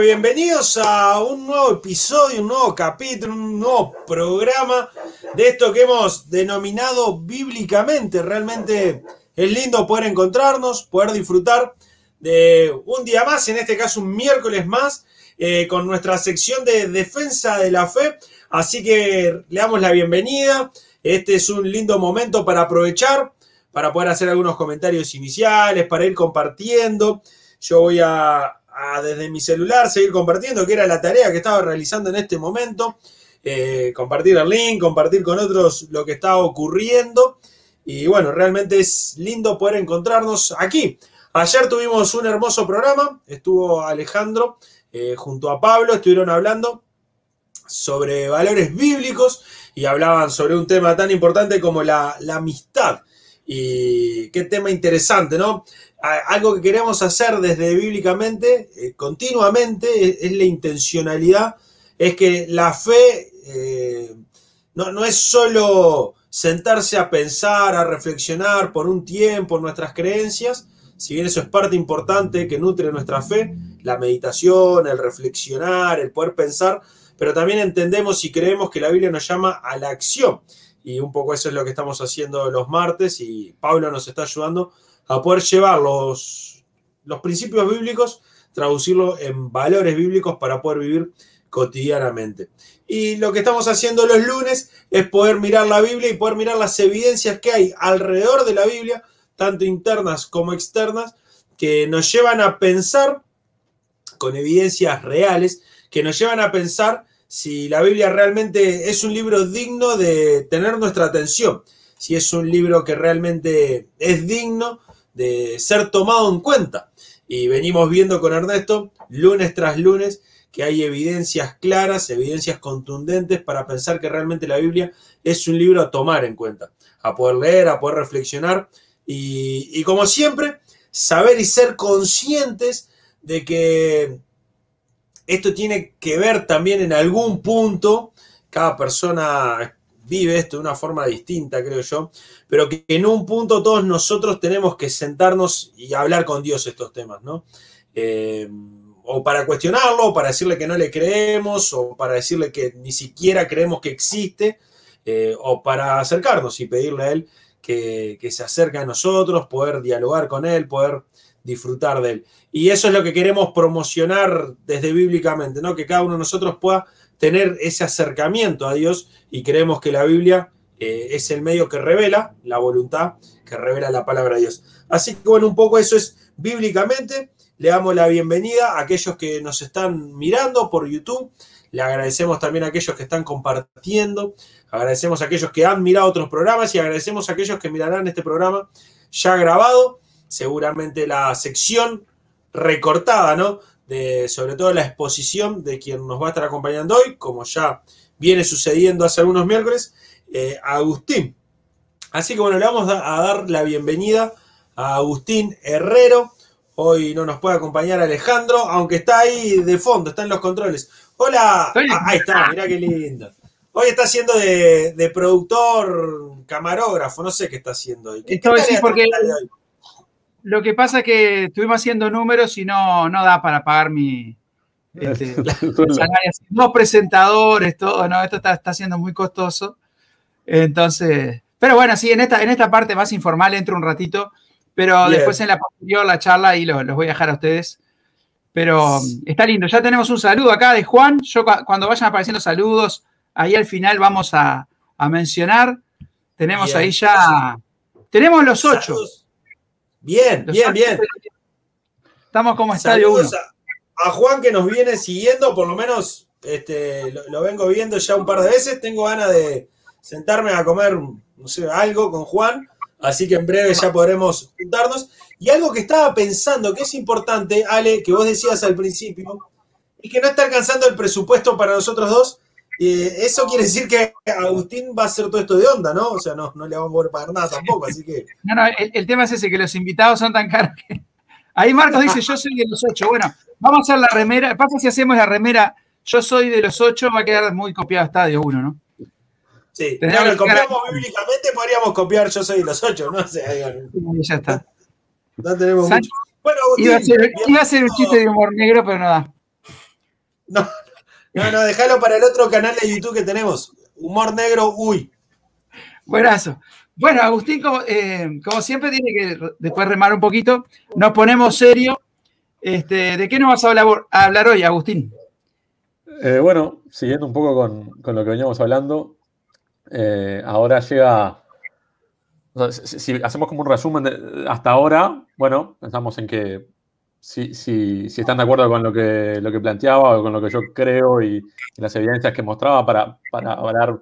bienvenidos a un nuevo episodio, un nuevo capítulo, un nuevo programa de esto que hemos denominado bíblicamente. Realmente es lindo poder encontrarnos, poder disfrutar de un día más, en este caso un miércoles más, eh, con nuestra sección de defensa de la fe. Así que le damos la bienvenida. Este es un lindo momento para aprovechar, para poder hacer algunos comentarios iniciales, para ir compartiendo. Yo voy a desde mi celular seguir compartiendo, que era la tarea que estaba realizando en este momento. Eh, compartir el link, compartir con otros lo que estaba ocurriendo. Y bueno, realmente es lindo poder encontrarnos aquí. Ayer tuvimos un hermoso programa, estuvo Alejandro eh, junto a Pablo, estuvieron hablando sobre valores bíblicos y hablaban sobre un tema tan importante como la amistad. Y qué tema interesante, ¿no? Algo que queremos hacer desde bíblicamente, eh, continuamente, es, la intencionalidad, es que la fe eh, no, no, es solo sentarse a pensar, a reflexionar por un tiempo nuestras creencias, si bien eso es parte importante que nutre nuestra fe, la meditación, el reflexionar, el poder pensar, pero también entendemos y creemos que la Biblia nos llama a la acción. Y un poco eso es lo que estamos haciendo los martes y Pablo nos está ayudando a poder llevar los, los principios bíblicos, traducirlo en valores bíblicos para poder vivir cotidianamente. Y lo que estamos haciendo los lunes es poder mirar la Biblia y poder mirar las evidencias que hay alrededor de la Biblia, tanto internas como externas, que nos llevan a pensar con evidencias reales, que nos llevan a pensar si la Biblia realmente es un libro digno de tener nuestra atención, si es un libro que realmente es digno de ser tomado en cuenta. Y venimos viendo con Ernesto, lunes tras lunes, que hay evidencias claras, evidencias contundentes para pensar que realmente la Biblia es un libro a tomar en cuenta, a poder leer, a poder reflexionar y, y como siempre, saber y ser conscientes de que esto tiene que ver también en algún punto, cada persona vive esto de una forma distinta, creo yo, pero que en un punto todos nosotros tenemos que sentarnos y hablar con Dios estos temas, ¿no? Eh, o para cuestionarlo, o para decirle que no le creemos, o para decirle que ni siquiera creemos que existe, eh, o para acercarnos y pedirle a Él que, que se acerque a nosotros, poder dialogar con Él, poder disfrutar de Él. Y eso es lo que queremos promocionar desde bíblicamente, ¿no? Que cada uno de nosotros pueda tener ese acercamiento a Dios y creemos que la Biblia eh, es el medio que revela la voluntad, que revela la palabra de Dios. Así que bueno, un poco eso es bíblicamente. Le damos la bienvenida a aquellos que nos están mirando por YouTube. Le agradecemos también a aquellos que están compartiendo. Agradecemos a aquellos que han mirado otros programas y agradecemos a aquellos que mirarán este programa ya grabado. Seguramente la sección recortada, ¿no? Sobre todo la exposición de quien nos va a estar acompañando hoy, como ya viene sucediendo hace algunos miércoles, eh, Agustín. Así que bueno, le vamos a dar la bienvenida a Agustín Herrero. Hoy no nos puede acompañar Alejandro, aunque está ahí de fondo, está en los controles. Hola, ah, ahí está, mirá qué lindo. Hoy está haciendo de, productor, camarógrafo, no sé qué está haciendo hoy. ¿Qué, porque lo que pasa es que estuvimos haciendo números y no, no da para pagar mi este, Dos presentadores, todo, ¿no? Esto está, está siendo muy costoso. Entonces, pero bueno, sí, en esta, en esta parte más informal entro un ratito, pero después en la posterior, la charla, y los, voy a dejar a ustedes. Pero está lindo. Ya tenemos un saludo acá de Juan. Yo cuando vayan apareciendo saludos, ahí al final vamos a, mencionar. Tenemos ahí ya. Tenemos los ocho. Bien, bien, bien. Estamos como estadio 1. A, Juan que nos viene siguiendo, por lo menos este, lo, vengo viendo ya un par de veces. Tengo ganas de sentarme a comer, no sé, algo con Juan. Así que en breve ya podremos juntarnos. Y algo que estaba pensando que es importante, Ale, que vos decías al principio, y que no está alcanzando el presupuesto para nosotros dos, eso quiere decir que Agustín va a hacer todo esto de onda, ¿no? O sea, no, no le vamos a poder pagar nada tampoco, así que. No, no, el, tema es ese, que los invitados son tan caros que. Ahí Marcos dice, yo soy de los ocho. Bueno, vamos a hacer la remera. Pasa si hacemos la remera, yo soy de los ocho, va a quedar muy copiado Estadio uno, ¿no? Sí, claro, copiamos bíblicamente, podríamos copiar yo soy de los ocho, ¿no? O sea, ya está. No tenemos mucho. Bueno, Agustín, iba, a ser, iba a ser un chiste de humor negro, pero no da. No, no, no, déjalo para el otro canal de YouTube que tenemos. Humor negro, uy. Buenazo. Bueno, Agustín, como, eh, siempre, tiene que después remar un poquito. Nos ponemos serio. Este, ¿De qué nos vas a hablar, hoy, Agustín? Eh, bueno, siguiendo un poco con, lo que veníamos hablando, eh, ahora llega. si, hacemos como un resumen de, hasta ahora, bueno, pensamos en que si, si, están de acuerdo con lo que, lo que planteaba o con lo que yo creo y, las evidencias que mostraba para, para avalar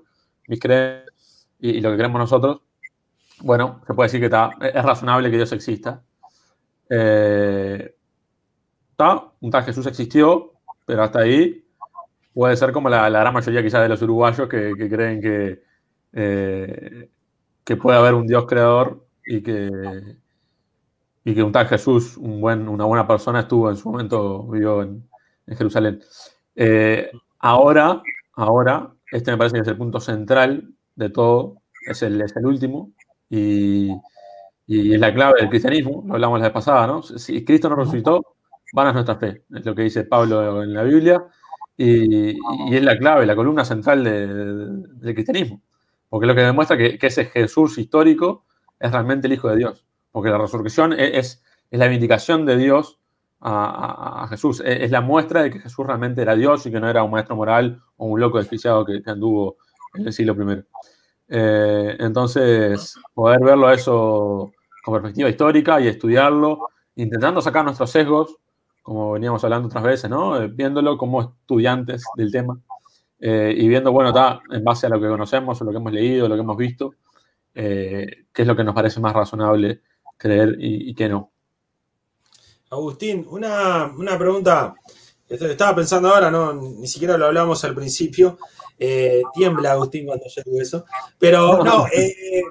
mis creencias y, lo que creemos nosotros, bueno, se puede decir que está, es razonable que Dios exista. Eh, está, un tal Jesús existió, pero hasta ahí puede ser como la, gran mayoría quizás de los uruguayos que, creen que, eh, que puede haber un Dios creador y que, y que un tal Jesús, un una buena persona, estuvo en su momento, vivió en, Jerusalén. Eh, ahora, ahora, este me parece que es el punto central de todo, es el, es el último, y, y, es la clave del cristianismo, lo hablamos la vez pasada, ¿no? Si Cristo no resucitó, van a nuestra fe, es lo que dice Pablo en la Biblia, y, y es la clave, la columna central del cristianismo, porque lo que demuestra que, que ese Jesús histórico es realmente el Hijo de Dios porque la resurrección e-, es, es, la vindicación de Dios a, Jesús, e-, es, la muestra de que Jesús realmente era Dios y que no era un maestro moral o un loco desquiciado que, anduvo en el siglo I. Eh, entonces, poder verlo a eso con perspectiva histórica y estudiarlo, intentando sacar nuestros sesgos, como veníamos hablando otras veces, ¿no? Eh, viéndolo como estudiantes del tema eh, y viendo, bueno, está en base a lo que conocemos, a lo que hemos leído, lo que hemos visto, qué es lo que nos parece más razonable creer y, que no. Agustín, una, pregunta. Estaba pensando ahora, no, ni siquiera lo hablamos al principio. Eh, tiembla Agustín cuando yo digo eso. Pero no, eh,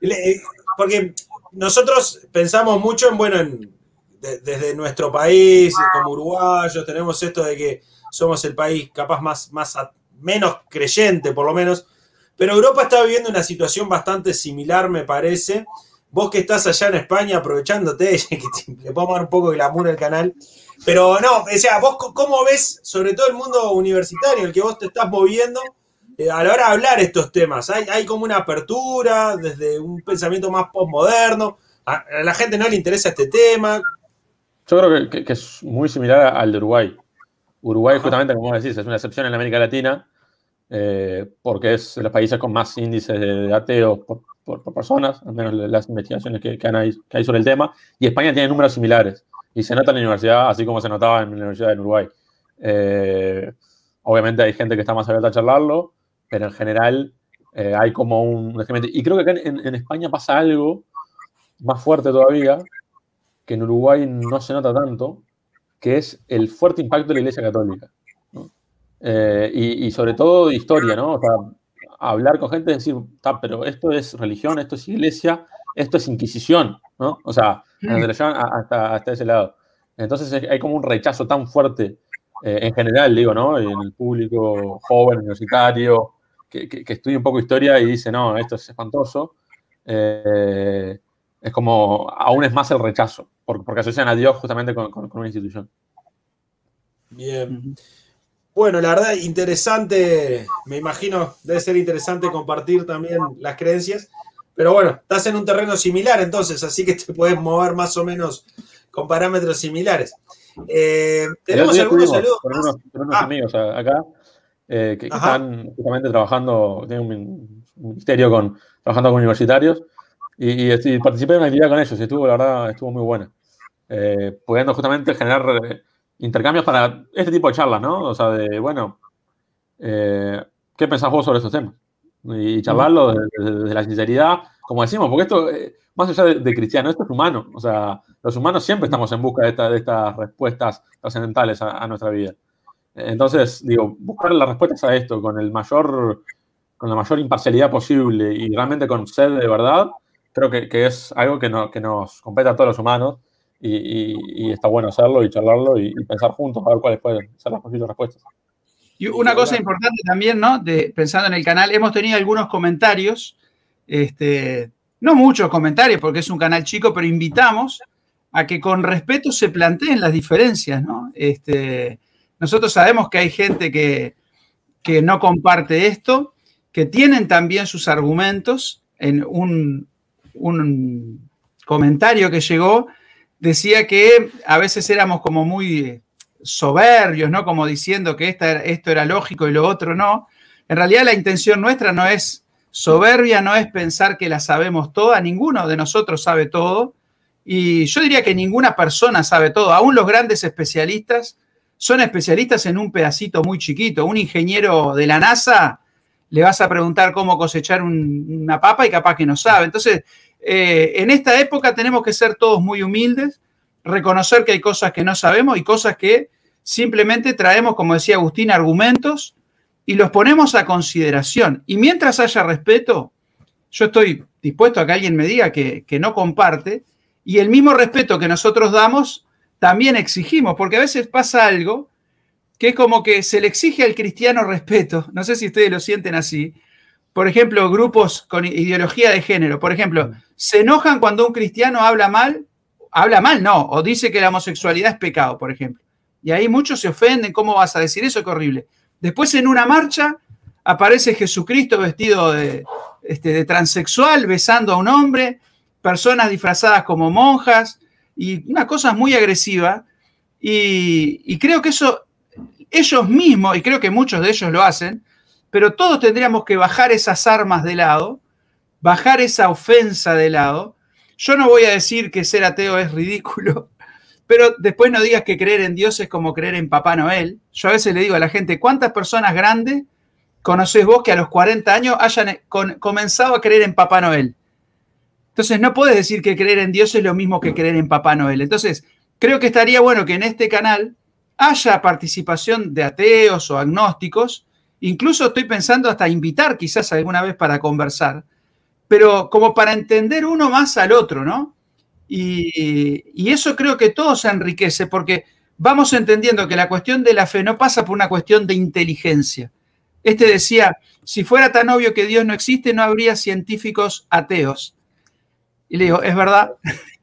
eh, porque nosotros pensamos mucho en, bueno, desde nuestro país, como uruguayos, tenemos esto de que somos el país capaz más, más menos creyente, por lo menos. Pero Europa está viviendo una situación bastante similar, me parece vos que estás allá en España aprovechándote, que le podemos dar un poco de glamour al canal, pero no, o sea, vos cómo ves, sobre todo el mundo universitario, el que vos te estás moviendo, eh, a la hora de hablar estos temas, ¿Hay, como una apertura desde un pensamiento más postmoderno, a, la gente no le interesa este tema. Yo creo que, es muy similar al de Uruguay. Uruguay, justamente, como vos decís, es una excepción en América Latina, eh, porque es de los países con más índices de ateos por, por, personas, al menos las investigaciones que, que, hay, sobre el tema, y España tiene números similares, y se nota en la universidad, así como se notaba en la Universidad de Uruguay. Eh, obviamente hay gente que está más abierta a charlarlo, pero en general eh, hay como un... Y creo que acá en, España pasa algo más fuerte todavía, que en Uruguay no se nota tanto, que es el fuerte impacto de la Iglesia Católica. Eh, y, y, sobre todo de historia, ¿no? O sea, hablar con gente y decir, pero esto es religión, esto es iglesia, esto es inquisición, ¿no? O sea, mm. hasta, hasta ese lado. Entonces hay como un rechazo tan fuerte eh, en general, digo, ¿no? En el público joven, universitario, que, que, estudia un poco historia y dice, no, esto es espantoso. Eh, es como, aún es más el rechazo, porque, porque asocian a Dios justamente con, con una institución. Bien. Bueno, la verdad, interesante, me imagino, debe ser interesante compartir también las creencias, pero bueno, estás en un terreno similar entonces, así que te puedes mover más o menos con parámetros similares. Eh, tenemos algunos saludos. Con unos, unos ah. amigos acá eh, que, están justamente trabajando, tienen un ministerio con, trabajando con universitarios y, y, participé en una actividad con ellos y estuvo, la verdad, estuvo muy buena. Eh, pudiendo justamente generar intercambios para este tipo de charlas, ¿no? O sea, de, bueno, eh, ¿qué pensás vos sobre estos temas? Y charlarlo desde, la sinceridad, como decimos, porque esto, eh, más allá de, cristiano, esto es humano. O sea, los humanos siempre estamos en busca de, estas respuestas trascendentales a, nuestra vida. Entonces, digo, buscar las respuestas a esto con el mayor, con la mayor imparcialidad posible y realmente con sed de verdad, creo que, es algo que, que nos compete a todos los humanos y, está bueno hacerlo y charlarlo y, pensar juntos a ver cuáles pueden ser las posibles respuestas. Y una cosa importante también, ¿no? De, pensando en el canal, hemos tenido algunos comentarios, este, no muchos comentarios porque es un canal chico, pero invitamos a que con respeto se planteen las diferencias, ¿no? Este, Nosotros sabemos que hay gente que, que no comparte esto, que tienen también sus argumentos. En un, un comentario que llegó, decía que a veces éramos como muy soberbios, ¿no? Como diciendo que esto era lógico y lo otro no. En realidad la intención nuestra no es soberbia, no es pensar que la sabemos toda, ninguno de nosotros sabe todo. Y yo diría que ninguna persona sabe todo, aún los grandes especialistas son especialistas en un pedacito muy chiquito. Un ingeniero de la NASA le vas a preguntar cómo cosechar una papa y capaz que no sabe. Entonces, eh, en esta época tenemos que ser todos muy humildes, reconocer que hay cosas que no sabemos y cosas que simplemente traemos, como decía Agustín, argumentos y los ponemos a consideración. Y mientras haya respeto, yo estoy dispuesto a que alguien me diga que, que no comparte y el mismo respeto que nosotros damos, también exigimos, porque a veces pasa algo que es como que se le exige al cristiano respeto, no sé si ustedes lo sienten así, por ejemplo, grupos con ideología de género, por ejemplo, se enojan cuando un cristiano habla mal, habla mal, no, o dice que la homosexualidad es pecado, por ejemplo. Y ahí muchos se ofenden, ¿cómo vas a decir eso? Qué horrible. Después en una marcha aparece Jesucristo vestido de, este, de transexual, besando a un hombre, personas disfrazadas como monjas, y una cosa muy agresiva. Y, y creo que eso, ellos mismos, y creo que muchos de ellos lo hacen, pero todos tendríamos que bajar esas armas de lado, bajar esa ofensa de lado. Yo no voy a decir que ser ateo es ridículo, pero después no digas que creer en Dios es como creer en Papá Noel. Yo a veces le digo a la gente, ¿cuántas personas grandes conoces vos que a los 40 años hayan comenzado a creer en Papá Noel? Entonces no puedes decir que creer en Dios es lo mismo que creer en Papá Noel. Entonces, creo que estaría bueno que en este canal haya participación de ateos o agnósticos Incluso estoy pensando hasta invitar quizás alguna vez para conversar, pero como para entender uno más al otro, ¿no? Y, eso creo que todo se enriquece porque vamos entendiendo que la cuestión de la fe no pasa por una cuestión de inteligencia. Este decía, si fuera tan obvio que Dios no existe, no habría científicos ateos. Y le digo, es verdad,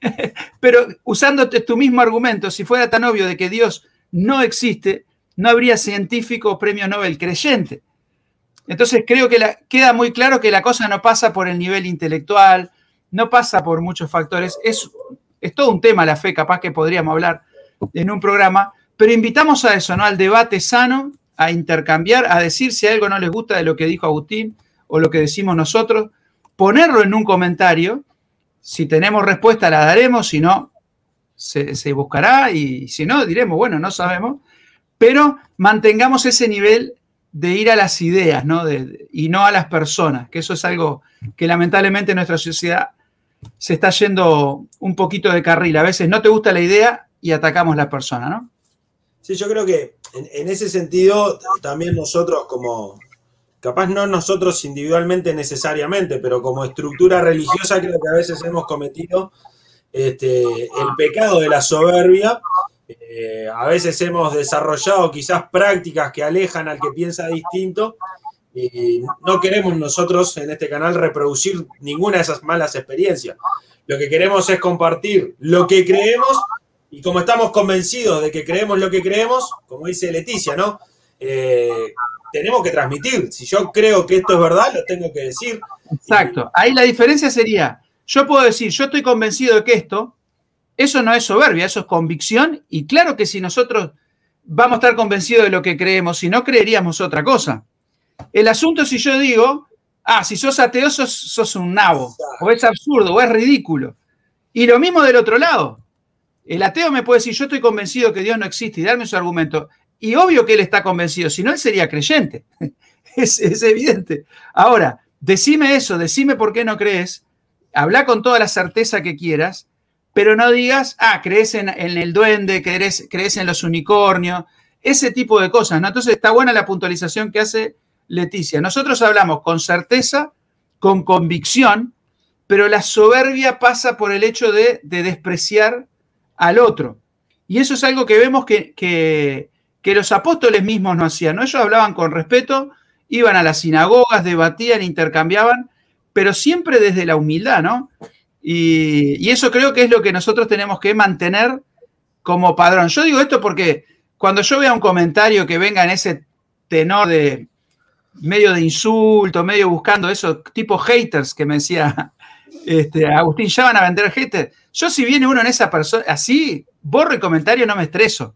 pero usándote tu mismo argumento, si fuera tan obvio de que Dios no existe, no habría científico premio Nobel creyente. Entonces creo que queda muy claro que la cosa no pasa por el nivel intelectual, no pasa por muchos factores. Es, es todo un tema la fe, capaz que podríamos hablar en un programa, pero invitamos a eso, ¿no? Al debate sano, a intercambiar, a decir si algo no les gusta de lo que dijo Agustín o lo que decimos nosotros, ponerlo en un comentario. Si tenemos respuesta, la daremos, si no, se, buscará y si no, diremos, bueno, no sabemos pero mantengamos ese nivel de ir a las ideas ¿no? y no a las personas, que eso es algo que lamentablemente en nuestra sociedad se está yendo un poquito de carril. A veces no te gusta la idea y atacamos la persona, ¿no? Sí, yo creo que en, ese sentido también nosotros como, capaz no nosotros individualmente necesariamente, pero como estructura religiosa creo que a veces hemos cometido este, el pecado de la soberbia eh, a veces hemos desarrollado quizás prácticas que alejan al que piensa distinto y no queremos nosotros en este canal reproducir ninguna de esas malas experiencias. Lo que queremos es compartir lo que creemos y como estamos convencidos de que creemos lo que creemos, como dice Leticia, ¿no? Eh, tenemos que transmitir. Si yo creo que esto es verdad, lo tengo que decir. Exacto. Ahí la diferencia sería, yo puedo decir, yo estoy convencido de que esto, eso no es soberbia, eso es convicción. Y claro que si nosotros vamos a estar convencidos de lo que creemos, si no creeríamos otra cosa. El asunto es si yo digo, ah, si sos ateo sos, un nabo, o es absurdo, o es ridículo. Y lo mismo del otro lado. El ateo me puede decir, yo estoy convencido que Dios no existe y darme su argumento. Y obvio que él está convencido, si no, él sería creyente. es, es, evidente. Ahora, decime eso, decime por qué no crees, habla con toda la certeza que quieras pero no digas, ah, crees en, el duende, crees, en los unicornios, ese tipo de cosas, ¿no? Entonces está buena la puntualización que hace Leticia. Nosotros hablamos con certeza, con convicción, pero la soberbia pasa por el hecho de, despreciar al otro. Y eso es algo que vemos que, que, que, los apóstoles mismos no hacían, ¿no? Ellos hablaban con respeto, iban a las sinagogas, debatían, intercambiaban, pero siempre desde la humildad, ¿no? Y, eso creo que es lo que nosotros tenemos que mantener como padrón. Yo digo esto porque cuando yo vea un comentario que venga en ese tenor de medio de insulto, medio buscando eso, tipo haters que me decía este, Agustín, ya van a vender haters. Yo si viene uno en esa persona, así, borro el comentario, no me estreso,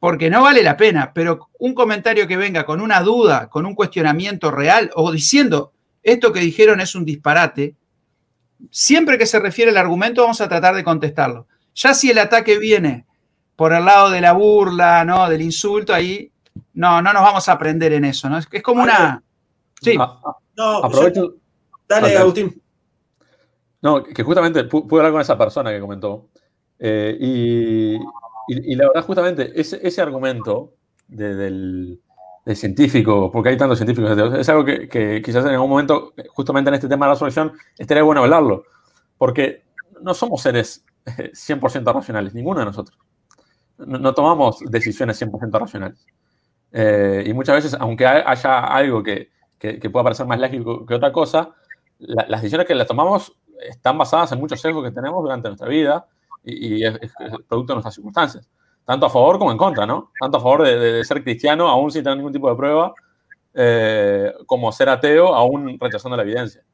porque no vale la pena, pero un comentario que venga con una duda, con un cuestionamiento real o diciendo, esto que dijeron es un disparate, siempre que se refiere al argumento vamos a tratar de contestarlo. Ya si el ataque viene por el lado de la burla, ¿no? Del insulto, ahí no, no nos vamos a aprender en eso, ¿no? Es, como una. Sí. Ah, ah, no, aprovecho. Dale, Agustín. No, que justamente pude hablar con esa persona que comentó. Eh, y, la verdad, justamente, ese, argumento del, científico, porque hay tantos científicos, es algo que, quizás en algún momento, justamente en este tema de la solución, estaría bueno hablarlo. Porque no somos seres 100% eh, racionales, ninguno de nosotros no, tomamos decisiones 100% racionales. Eh, y muchas veces, aunque haya algo que, pueda parecer más lógico que otra cosa, las decisiones que las tomamos están basadas en muchos sesgos que tenemos durante nuestra vida y, es, producto de nuestras circunstancias. Tanto a favor como en contra, ¿no? Tanto a favor de, ser cristiano, aún sin tener ningún tipo de prueba, eh, como ser ateo, aún rechazando la evidencia.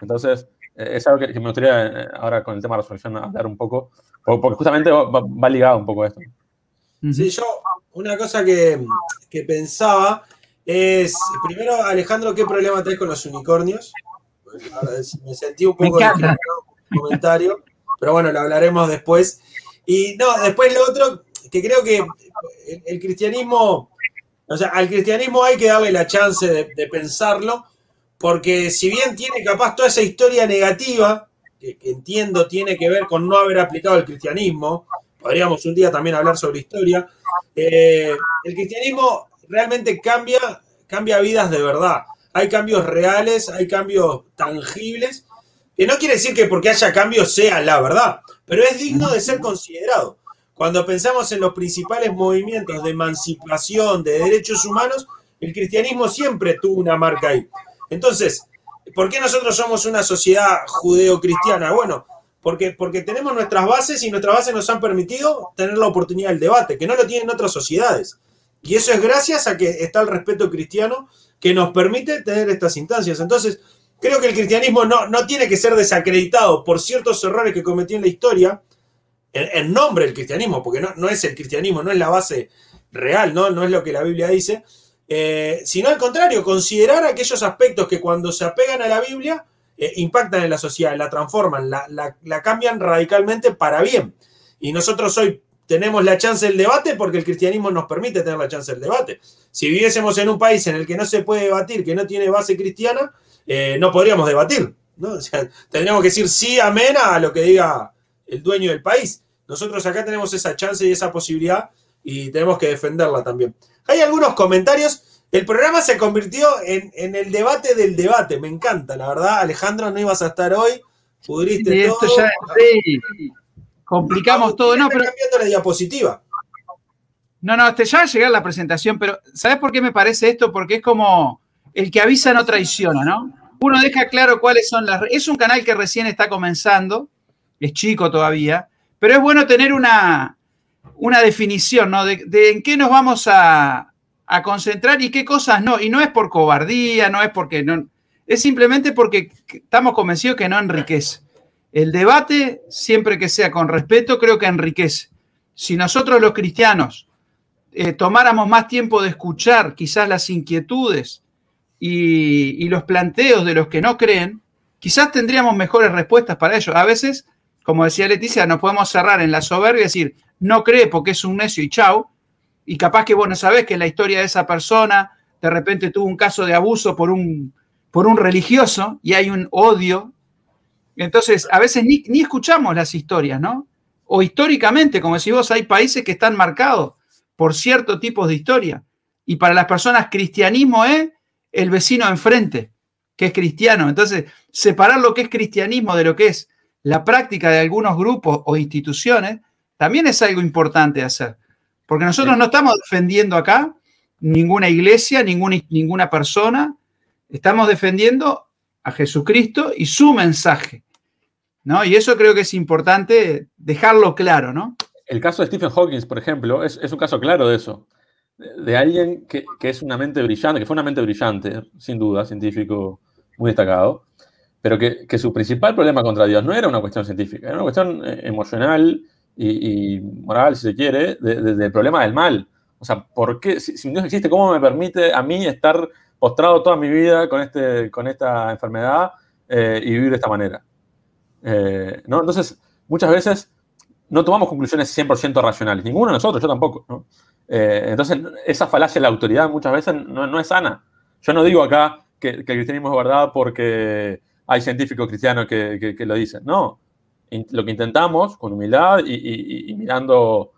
Entonces, eh, es algo que, me gustaría ahora con el tema de la resolución hablar un poco, porque justamente va, va ligado un poco a esto. Sí, yo una cosa que, pensaba es, primero, Alejandro, ¿qué problema tenés con los unicornios? Me sentí un poco en el comentario, pero bueno, lo hablaremos después. Y no, después lo otro, que creo que el, cristianismo, o sea, al cristianismo hay que darle la chance de, pensarlo, porque si bien tiene capaz toda esa historia negativa, que, que entiendo tiene que ver con no haber aplicado el cristianismo, podríamos un día también hablar sobre historia. Eh, el cristianismo realmente cambia, cambia vidas de verdad. Hay cambios reales, hay cambios tangibles, que no quiere decir que porque haya cambios sea la verdad, pero es digno de ser considerado. Cuando pensamos en los principales movimientos de emancipación, de derechos humanos, el cristianismo siempre tuvo una marca ahí. Entonces, ¿por qué nosotros somos una sociedad judeo-cristiana? Bueno, porque, tenemos nuestras bases y nuestras bases nos han permitido tener la oportunidad del debate, que no lo tienen otras sociedades. Y eso es gracias a que está el respeto cristiano que nos permite tener estas instancias. Entonces, creo que el cristianismo no, no tiene que ser desacreditado por ciertos errores que cometió en la historia, en, nombre del cristianismo, porque no, no, es el cristianismo, no es la base real, no, no es lo que la Biblia dice, eh, sino al contrario, considerar aquellos aspectos que cuando se apegan a la Biblia eh, impactan en la sociedad, la transforman, la, cambian radicalmente para bien. Y nosotros hoy tenemos la chance del debate porque el cristianismo nos permite tener la chance del debate. Si viviésemos en un país en el que no se puede debatir, que no tiene base cristiana, eh, no podríamos debatir. ¿no? tendríamos que decir sí, amén a lo que diga el dueño del país. Nosotros acá tenemos esa chance y esa posibilidad y tenemos que defenderla también. Hay algunos comentarios el programa se convirtió en, el debate del debate. Me encanta, la verdad. Alejandro, no ibas a estar hoy. Pudriste todo. Ya, complicamos todo. No, pero. cambiando la diapositiva. No, no, este, ya va a llegar la presentación, pero ¿sabes por qué me parece esto? Porque es como el que avisa no traiciona, ¿no? Uno deja claro cuáles son las. Es un canal que recién está comenzando, es chico todavía, pero es bueno tener una, una definición, ¿no? de en qué nos vamos a, a concentrar y qué cosas no. Y no es por cobardía, no es porque no. Es simplemente porque estamos convencidos que no enriquece. El debate, siempre que sea con respeto, creo que enriquece. Si nosotros los cristianos eh, tomáramos más tiempo de escuchar quizás las inquietudes y, y los planteos de los que no creen, quizás tendríamos mejores respuestas para ellos. A veces, como decía Leticia, nos podemos cerrar en la soberbia y decir, no cree porque es un necio y chau, y capaz que vos no sabés que la historia de esa persona de repente tuvo un caso de abuso por un, por un religioso y hay un odio. Entonces, a veces ni, escuchamos las historias, ¿no? O históricamente, como decís vos, hay países que están marcados por ciertos tipos de historia. Y para las personas, cristianismo es el vecino enfrente, que es cristiano. Entonces, separar lo que es cristianismo de lo que es la práctica de algunos grupos o instituciones, también es algo importante de hacer. Porque nosotros no estamos defendiendo acá ninguna iglesia, ninguna, ninguna persona, estamos defendiendo a Jesucristo y su mensaje. ¿no? Y eso creo que es importante dejarlo claro, ¿no? el caso de Stephen Hawking, por ejemplo, es, un caso claro de eso. De, alguien que, es una mente brillante, que fue una mente brillante, sin duda, científico muy destacado, pero que, su principal problema contra Dios no era una cuestión científica, era una cuestión eh, emocional y, moral, si se quiere, del problema del mal. O sea, ¿por qué? Si, Dios existe, ¿cómo me permite a mí estar postrado toda mi vida con, este, con esta enfermedad eh, y vivir de esta manera? Eh, ¿no? Entonces, muchas veces no tomamos conclusiones 100% racionales, ninguno de nosotros, yo tampoco. Eh, entonces, esa falacia de la autoridad muchas veces no, es sana. Yo no digo acá que, el cristianismo es verdad porque hay científicos cristianos que, lo dicen. No, lo que intentamos con humildad y, mirando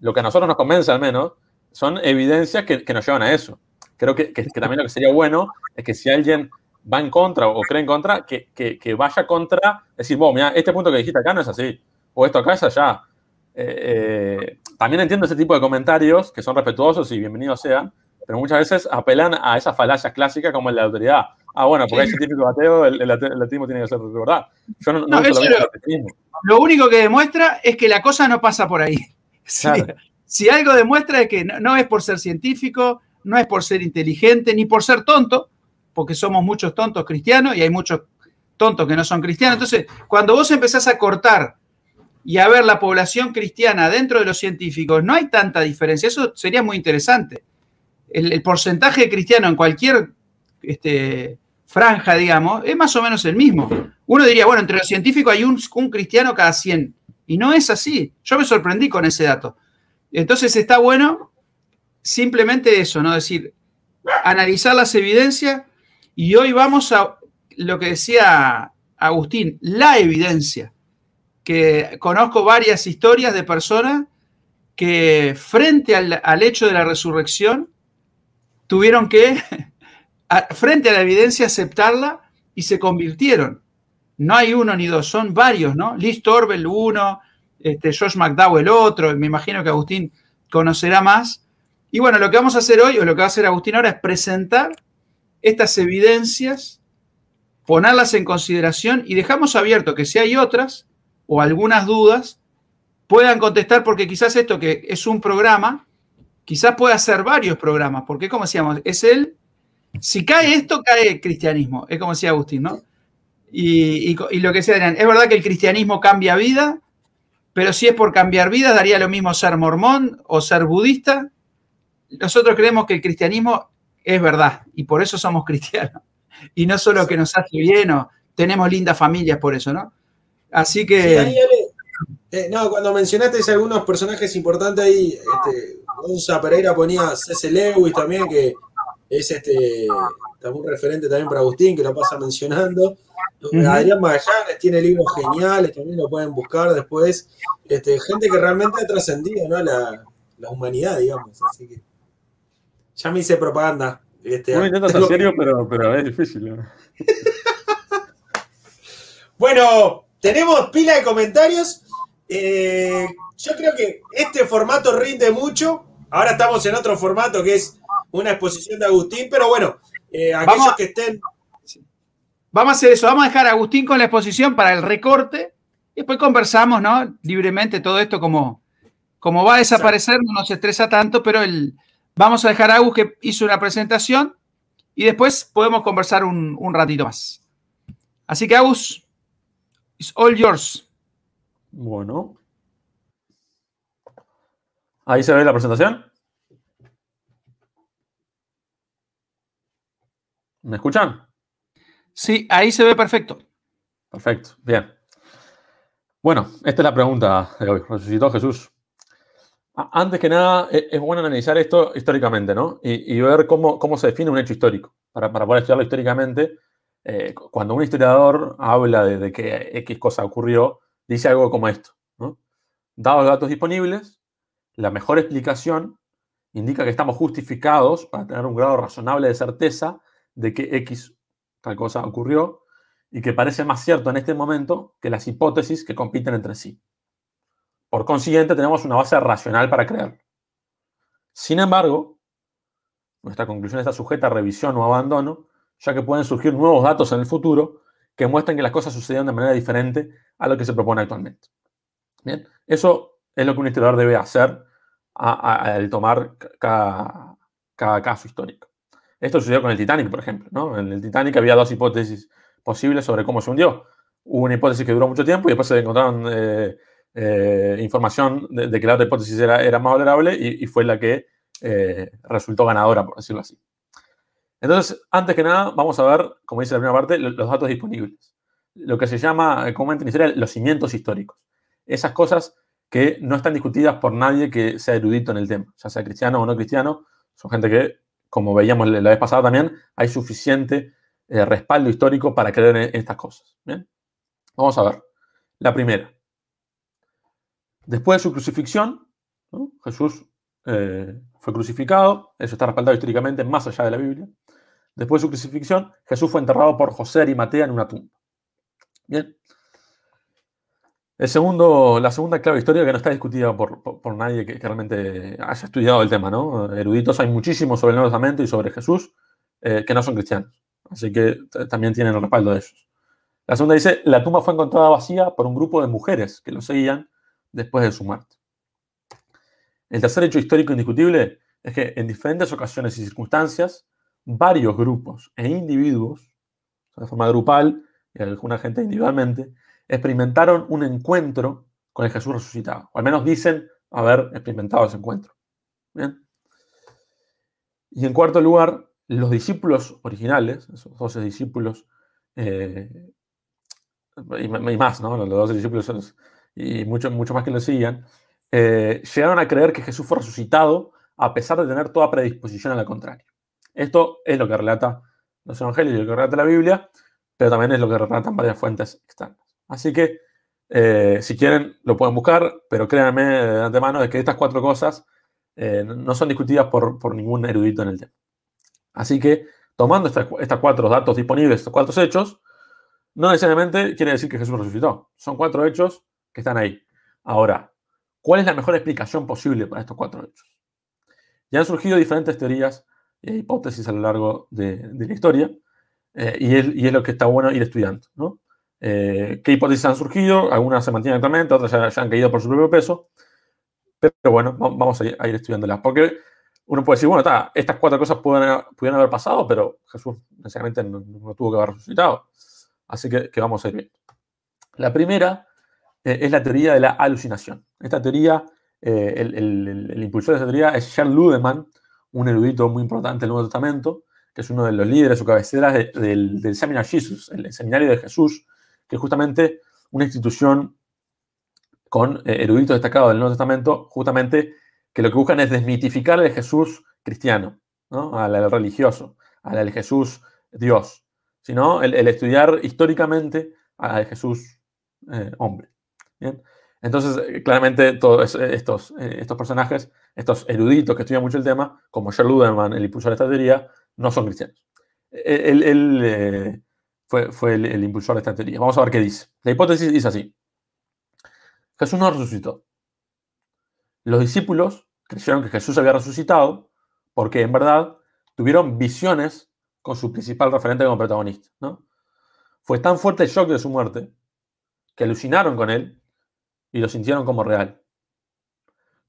lo que a nosotros nos convence al menos, son evidencias que, nos llevan a eso. Creo que, también lo que sería bueno es que si alguien va en contra o cree en contra, que, vaya contra, decir, bueno, mira, este punto que dijiste acá no es así o esto acá es allá. Eh, eh, también entiendo ese tipo de comentarios que son respetuosos y bienvenidos sean, pero muchas veces apelan a esas falacias clásicas como la autoridad. Ah, bueno, porque hay científico ateo, el, el, ateísmo tiene que ser verdad. Yo no, no, lo, lo, único que demuestra es que la cosa no pasa por ahí. Si, algo demuestra es que no, es por ser científico, no es por ser inteligente, ni por ser tonto, porque somos muchos tontos cristianos y hay muchos tontos que no son cristianos. Entonces, cuando vos empezás a cortar y a ver la población cristiana dentro de los científicos, no hay tanta diferencia. Eso sería muy interesante. El, porcentaje de cristiano en cualquier este, franja, digamos, es más o menos el mismo. Uno diría, bueno, entre los científicos hay un, cristiano cada 100. Y no es así. Yo me sorprendí con ese dato. Entonces está bueno simplemente eso, ¿no? Es decir, analizar las evidencias y hoy vamos a lo que decía Agustín, la evidencia que conozco varias historias de personas que frente al, hecho de la resurrección tuvieron que, frente a la evidencia, aceptarla y se convirtieron. No hay uno ni dos, son varios, ¿no? Liz Torbel uno, este, Josh McDowell otro, me imagino que Agustín conocerá más. Y bueno, lo que vamos a hacer hoy, o lo que va a hacer Agustín ahora, es presentar estas evidencias, ponerlas en consideración y dejamos abierto que si hay otras, o algunas dudas puedan contestar, porque quizás esto que es un programa, quizás pueda ser varios programas, porque como decíamos, es él, si cae esto, cae el cristianismo, es como decía Agustín, ¿no? Y, lo que decía es verdad que el cristianismo cambia vida, pero si es por cambiar vida, daría lo mismo ser mormón o ser budista. Nosotros creemos que el cristianismo es verdad y por eso somos cristianos. Y no solo que nos hace bien o tenemos lindas familias por eso, ¿no? Así que. Eh, no, cuando mencionaste algunos personajes importantes ahí, este, Gonza Pereira ponía C.C. Lewis también, que es este un referente también para Agustín, que lo pasa mencionando. Adrián Magallanes tiene libros geniales, también lo pueden buscar después. Este, gente que realmente ha trascendido ¿no? la, la, humanidad, digamos. Así que ya me hice propaganda. Este, no intento ser serio, pero, pero es difícil. bueno, tenemos pila de comentarios. Eh, yo creo que este formato rinde mucho. Ahora estamos en otro formato que es una exposición de Agustín, pero bueno, eh, aquellos vamos, que estén. Vamos a hacer eso, vamos a dejar a Agustín con la exposición para el recorte y después conversamos, ¿no? Libremente todo esto como, como va a desaparecer, no nos estresa tanto, pero el, vamos a dejar a Agus que hizo una presentación y después podemos conversar un, un ratito más. Así que Agus, It's all yours. Bueno. Ahí se ve la presentación. ¿Me escuchan? Sí, ahí se ve perfecto. Perfecto, bien. Bueno, esta es la pregunta de hoy. Resucitó Jesús. Antes que nada, e, es bueno analizar esto históricamente, ¿no? Y, ver cómo, cómo, se define un hecho histórico. Para, para poder estudiarlo históricamente, eh, cuando un historiador habla de, que X cosa ocurrió, dice algo como esto. Dados los datos disponibles, la mejor explicación indica que estamos justificados para tener un grado razonable de certeza de que X tal cosa ocurrió y que parece más cierto en este momento que las hipótesis que compiten entre sí. Por consiguiente, tenemos una base racional para creerlo. Sin embargo, nuestra conclusión está sujeta a revisión o abandono ya que pueden surgir nuevos datos en el futuro que muestran que las cosas sucedieron de manera diferente a lo que se propone actualmente. Bien, eso es lo que un historiador debe hacer al tomar cada, caso histórico. Esto sucedió con el Titanic, por ejemplo. En el Titanic había dos hipótesis posibles sobre cómo se hundió. Una hipótesis que duró mucho tiempo y después se encontraron eh, eh, información de, que la otra hipótesis era, más valorable y, fue la que eh, resultó ganadora, por decirlo así. Entonces, antes que nada, vamos a ver, como dice la primera parte, los datos disponibles. Lo que se llama comúnmente en historia los cimientos históricos. Esas cosas que no están discutidas por nadie que sea erudito en el tema, ya sea cristiano o no cristiano, son gente que, como veíamos la vez pasada también, hay suficiente eh, respaldo histórico para creer en, estas cosas. Vamos a ver. La primera. Después de su crucifixión, Jesús eh, fue crucificado, eso está respaldado históricamente más allá de la Biblia. Después de su crucifixión, Jesús fue enterrado por José y Matea en una tumba. Bien. El segundo, la segunda clave histórica que no está discutida por, nadie que, realmente haya estudiado el tema, ¿no? Eruditos hay muchísimos sobre el Nuevo Testamento y sobre Jesús eh, que no son cristianos. Así que también tienen el respaldo de ellos. La segunda dice, la tumba fue encontrada vacía por un grupo de mujeres que lo seguían después de su muerte. El tercer hecho histórico indiscutible es que en diferentes ocasiones y circunstancias, varios grupos e individuos, de forma grupal y alguna gente individualmente, experimentaron un encuentro con el Jesús resucitado. O al menos dicen haber experimentado ese encuentro. Y en cuarto lugar, los discípulos originales, esos 12 discípulos, eh, y, más, ¿no? Los 12 discípulos y mucho, mucho más que lo siguen, eh, llegaron a creer que Jesús fue resucitado a pesar de tener toda predisposición a la contraria. Esto es lo que relata los evangelios y lo que relata la Biblia, pero también es lo que relatan varias fuentes externas. Así que, eh, si quieren, lo pueden buscar, pero créanme de antemano de que estas cuatro cosas eh, no son discutidas por, ningún erudito en el tema. Así que, tomando estos cuatro datos disponibles, estos cuatro hechos, no necesariamente quiere decir que Jesús resucitó. Son cuatro hechos que están ahí. Ahora, ¿cuál es la mejor explicación posible para estos cuatro hechos? Ya han surgido diferentes teorías e hipótesis a lo largo de, la historia, eh, y, es, y, es, lo que está bueno ir estudiando. ¿no? Eh, ¿Qué hipótesis han surgido? Algunas se mantienen actualmente, otras ya, han caído por su propio peso. Pero, bueno, vamos a ir, estudiándolas. Porque uno puede decir, bueno, está, estas cuatro cosas pueden, pudieron haber pasado, pero Jesús necesariamente no, tuvo que haber resucitado. Así que, vamos a ir viendo. La primera eh, es la teoría de la alucinación. Esta teoría, eh, el, impulsor de esta teoría es Charles Ludemann, un erudito muy importante del Nuevo Testamento, que es uno de los líderes o cabeceras del, del Seminar Jesus, el seminario de Jesús, que justamente una institución con eh, eruditos destacados del Nuevo Testamento, justamente que lo que buscan es desmitificar el Jesús cristiano, al, religioso, al, Jesús Dios, sino el, estudiar históricamente al Jesús eh, hombre. Entonces, eh, claramente todos estos, estos personajes, estos eruditos que estudian mucho el tema, como Charles Luderman, el impulsor de esta teoría, no son cristianos. Él, fue, el, impulsor de esta teoría. Vamos a ver qué dice. La hipótesis dice así. Jesús no resucitó. Los discípulos creyeron que Jesús había resucitado porque en verdad tuvieron visiones con su principal referente como protagonista. ¿no? Fue tan fuerte el shock de su muerte que alucinaron con él y lo sintieron como real.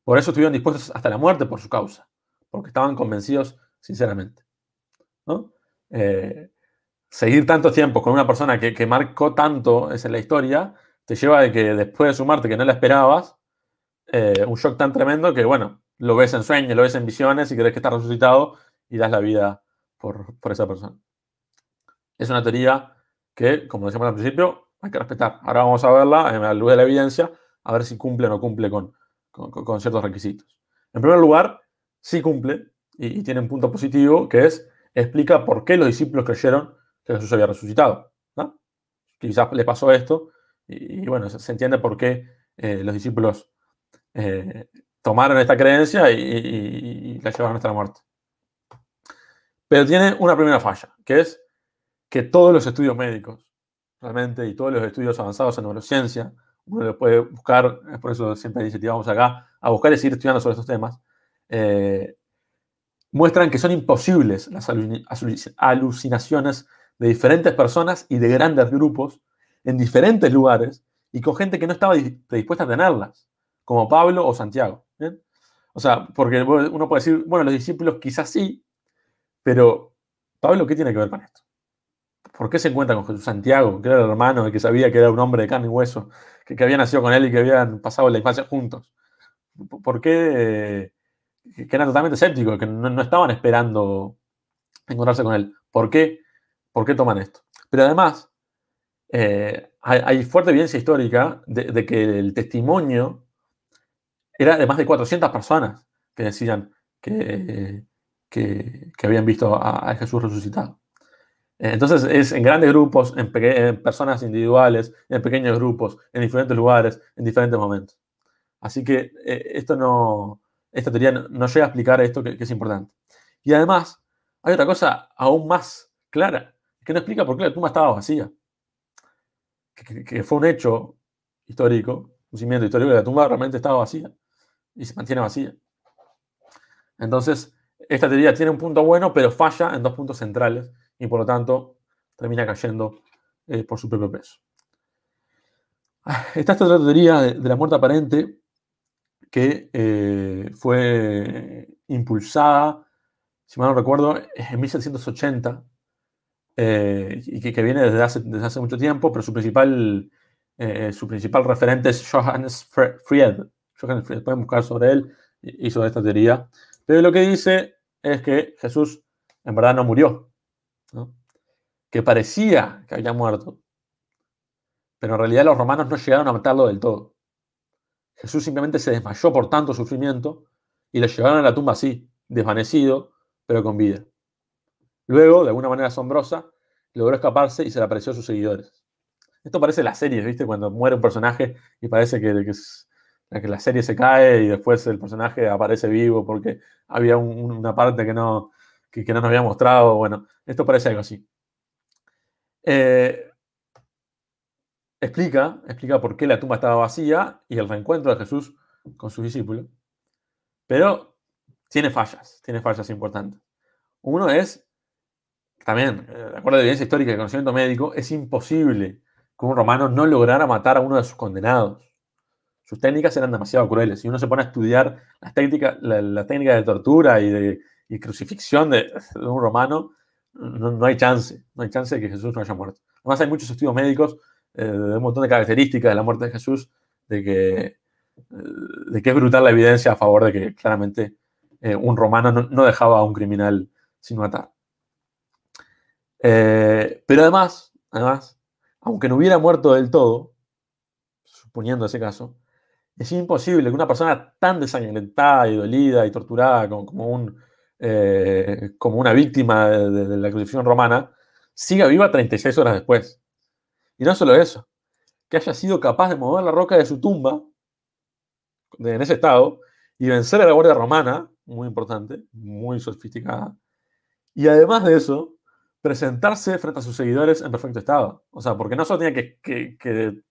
Por eso estuvieron dispuestos hasta la muerte por su causa, porque estaban convencidos sinceramente. ¿no? Eh, seguir tanto tiempo con una persona que, marcó tanto en la historia, te lleva a que después de sumarte que no la esperabas, eh, un shock tan tremendo que, bueno, lo ves en sueños, lo ves en visiones y crees que está resucitado y das la vida por, esa persona. Es una teoría que, como decíamos al principio, hay que respetar. Ahora vamos a verla a la luz de la evidencia, a ver si cumple o no cumple con, con, ciertos requisitos. En primer lugar, sí cumple y, y tiene un punto positivo que es explica por qué los discípulos creyeron que Jesús había resucitado. ¿no? Quizás le pasó esto y, bueno, se, entiende por qué eh, los discípulos eh, tomaron esta creencia y, la llevaron hasta la muerte. Pero tiene una primera falla, que es que todos los estudios médicos, realmente, y todos los estudios avanzados en neurociencia, uno lo puede buscar, por eso siempre dice, vamos acá a buscar y seguir estudiando sobre estos temas, eh, muestran que son imposibles las alucinaciones de diferentes personas y de grandes grupos en diferentes lugares y con gente que no estaba predispuesta a tenerlas. como Pablo o Santiago. O sea, porque uno puede decir, bueno, los discípulos quizás sí, pero Pablo, ¿qué tiene que ver con esto? ¿Por qué se encuentra con Jesús Santiago, que era el hermano, que sabía que era un hombre de carne y hueso, que, había nacido con él y que habían pasado la infancia juntos? ¿Por qué? que eran totalmente escépticos, que no, estaban esperando encontrarse con él. ¿Por qué? ¿Por qué toman esto? Pero además, eh, hay, fuerte evidencia histórica de, que el testimonio era de más de 400 personas que decían que, que, habían visto a, Jesús resucitado. Eh, entonces es en grandes grupos, en, personas individuales, en pequeños grupos, en diferentes lugares, en diferentes momentos. Así que eh, esto no, esta teoría no, llega a explicar esto que, es importante. Y además, hay otra cosa aún más clara, que no explica por qué la tumba estaba vacía. Que, fue un hecho histórico, un cimiento histórico, que la tumba realmente estaba vacía y se mantiene vacía. Entonces, esta teoría tiene un punto bueno, pero falla en dos puntos centrales y por lo tanto termina cayendo eh, por su propio peso. Está esta otra teoría de la muerte aparente, que eh, fue impulsada, si mal no recuerdo, en 1780 eh, y que, viene desde hace, mucho tiempo, pero su principal, eh, su principal referente es Johannes Fried. Johannes Fried, pueden buscar sobre él y sobre esta teoría. Pero lo que dice es que Jesús en verdad no murió, que parecía que había muerto, pero en realidad los romanos no llegaron a matarlo del todo. Jesús simplemente se desmayó por tanto sufrimiento y le llevaron a la tumba así, desvanecido, pero con vida. Luego, de alguna manera asombrosa, logró escaparse y se le apareció a sus seguidores. Esto parece la serie, ¿viste? Cuando muere un personaje y parece que, que, la serie se cae y después el personaje aparece vivo porque había una parte que no, que, no nos había mostrado. Bueno, esto parece algo así. Eh, explica, explica por qué la tumba estaba vacía y el reencuentro de Jesús con sus discípulos. Pero tiene fallas, tiene fallas importantes. Uno es, también, eh, de acuerdo a la evidencia histórica y conocimiento médico, es imposible que un romano no lograra matar a uno de sus condenados. Sus técnicas eran demasiado crueles. Si uno se pone a estudiar las técnicas, la, técnica de tortura y de crucifixión de, un romano, no, hay chance, no hay chance de que Jesús no haya muerto. Además hay muchos estudios médicos eh, de un montón de características de la muerte de Jesús, de que, eh, de que es brutal la evidencia a favor de que claramente un romano no, dejaba a un criminal sin matar. Pero además, además, aunque no hubiera muerto del todo, suponiendo ese caso, es imposible que una persona tan desangrentada y dolida y torturada como, un, como una víctima de, de, la crucifixión romana siga viva 36 horas después. Y no solo eso, que haya sido capaz de mover la roca de su tumba en ese estado y vencer a la Guardia Romana, muy importante, muy sofisticada. Y además de eso, presentarse frente a sus seguidores en perfecto estado. O sea, porque no solo tenía que,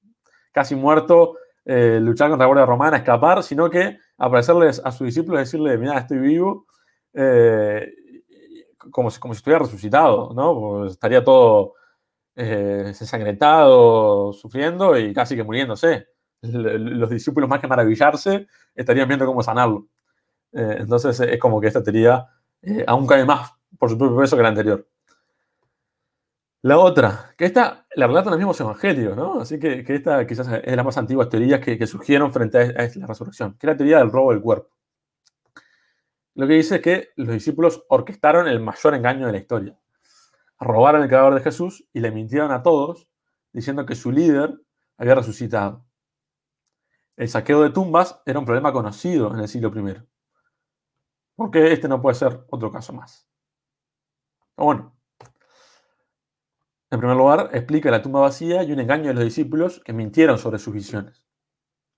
casi muerto eh, luchar contra la Guardia Romana, escapar, sino que aparecerles a sus discípulos y decirle, mira, estoy vivo, eh, como, si, estuviera resucitado, ¿no? Pues estaría todo eh, sufriendo y casi que muriéndose. Los discípulos, más que maravillarse, estarían viendo cómo sanarlo. Eh, entonces, es como que esta teoría aún cae más por su propio peso que la anterior. La otra, que esta la relatan los mismos evangelios, ¿no? Así que, esta quizás es la más antigua teoría que, surgieron frente a, a, la resurrección, que es la teoría del robo del cuerpo. Lo que dice es que los discípulos orquestaron el mayor engaño de la historia robaron el cadáver de Jesús y le mintieron a todos diciendo que su líder había resucitado. El saqueo de tumbas era un problema conocido en el siglo I. ¿Por qué este no puede ser otro caso más? Bueno, en primer lugar, explica la tumba vacía y un engaño de los discípulos que mintieron sobre sus visiones.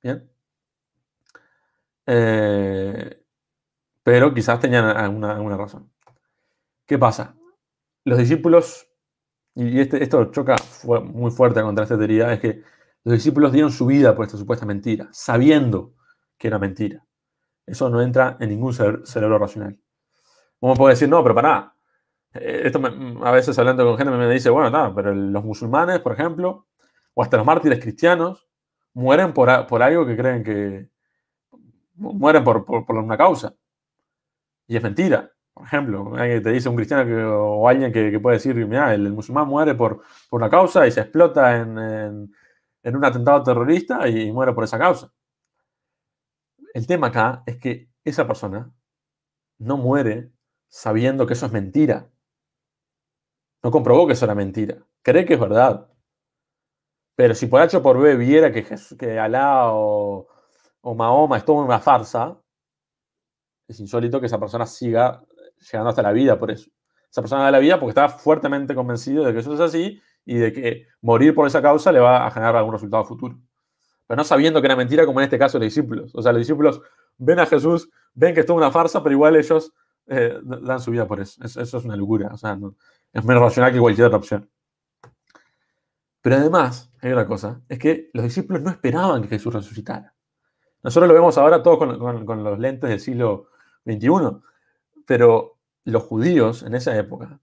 Bien. Eh, pero quizás tenían alguna, razón. ¿Qué pasa? los discípulos, y este, esto choca muy fuerte contra esta teoría, es que los discípulos dieron su vida por esta supuesta mentira, sabiendo que era mentira. Eso no entra en ningún cerebro racional. Uno puede decir, no, pero para eh, Esto a veces hablando con gente me dice, bueno, no, pero los musulmanes, por ejemplo, o hasta los mártires cristianos, mueren por, por algo que creen que, mueren por, una causa. Y es mentira. Por ejemplo, te dice un cristiano o alguien que, puede decir, mira, el, musulmán muere por, una causa y se explota en, un atentado terrorista y muere por esa causa. El tema acá es que esa persona no muere sabiendo que eso es mentira. No comprobó que eso era mentira. Cree que es verdad. Pero si por H o por B viera que, que Alá o, Mahoma es toda una farsa, es insólito que esa persona siga llegando hasta la vida por eso. Esa persona da la vida porque está fuertemente convencido de que eso es así y de que morir por esa causa le va a generar algún resultado futuro. Pero no sabiendo que era mentira, como en este caso los discípulos. O sea, los discípulos ven a Jesús, ven que es toda una farsa, pero igual ellos eh, dan su vida por eso. eso. es una locura. O sea, es menos racional que cualquier otra opción. Pero además, hay otra cosa, es que los discípulos no esperaban que Jesús resucitara. Nosotros lo vemos ahora todos con, los lentes del siglo XXI, pero los judíos en esa época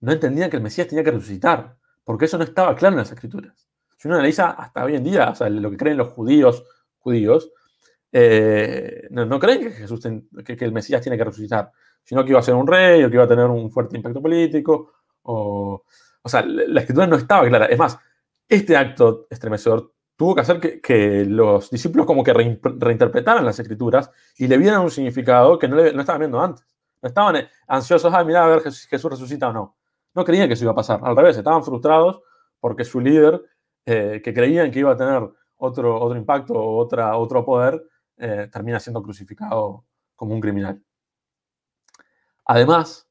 no entendían que el Mesías tenía que resucitar, porque eso no estaba claro en las escrituras. Si uno analiza hasta hoy en día, lo que creen los judíos, judíos, eh, no, creen que, Jesús que, el Mesías tiene que resucitar, sino que iba a ser un rey o que iba a tener un fuerte impacto político. O, o sea, la escritura no estaba clara. Es más, este acto estremecedor tuvo que hacer que, los discípulos como que reinterpretaran las escrituras y le vieran un significado que no, no estaban viendo antes. No estaban eh, ansiosos, a mirar a ver si Jesús resucita o no. No creían que eso iba a pasar. Al revés, estaban frustrados porque su líder, eh, que creían que iba a tener otro, otro impacto o otra, otro poder, eh, termina siendo crucificado como un criminal. Además,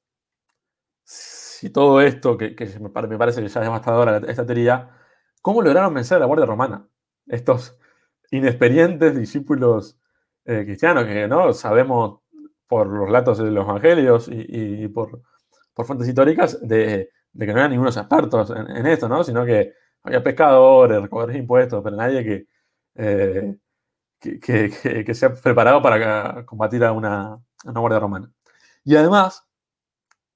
si todo esto, que, me parece que ya es devastadora esta teoría, ¿Cómo lograron vencer a la Guardia Romana? Estos inexperientes discípulos eh, cristianos que no sabemos por los relatos de los evangelios y, por, fuentes históricas de, que no eran ningunos expertos en, esto, ¿no? sino que había pescadores, recogedores de impuestos, pero nadie eh, que, que, que, se ha preparado para combatir a una guardia romana. Y además,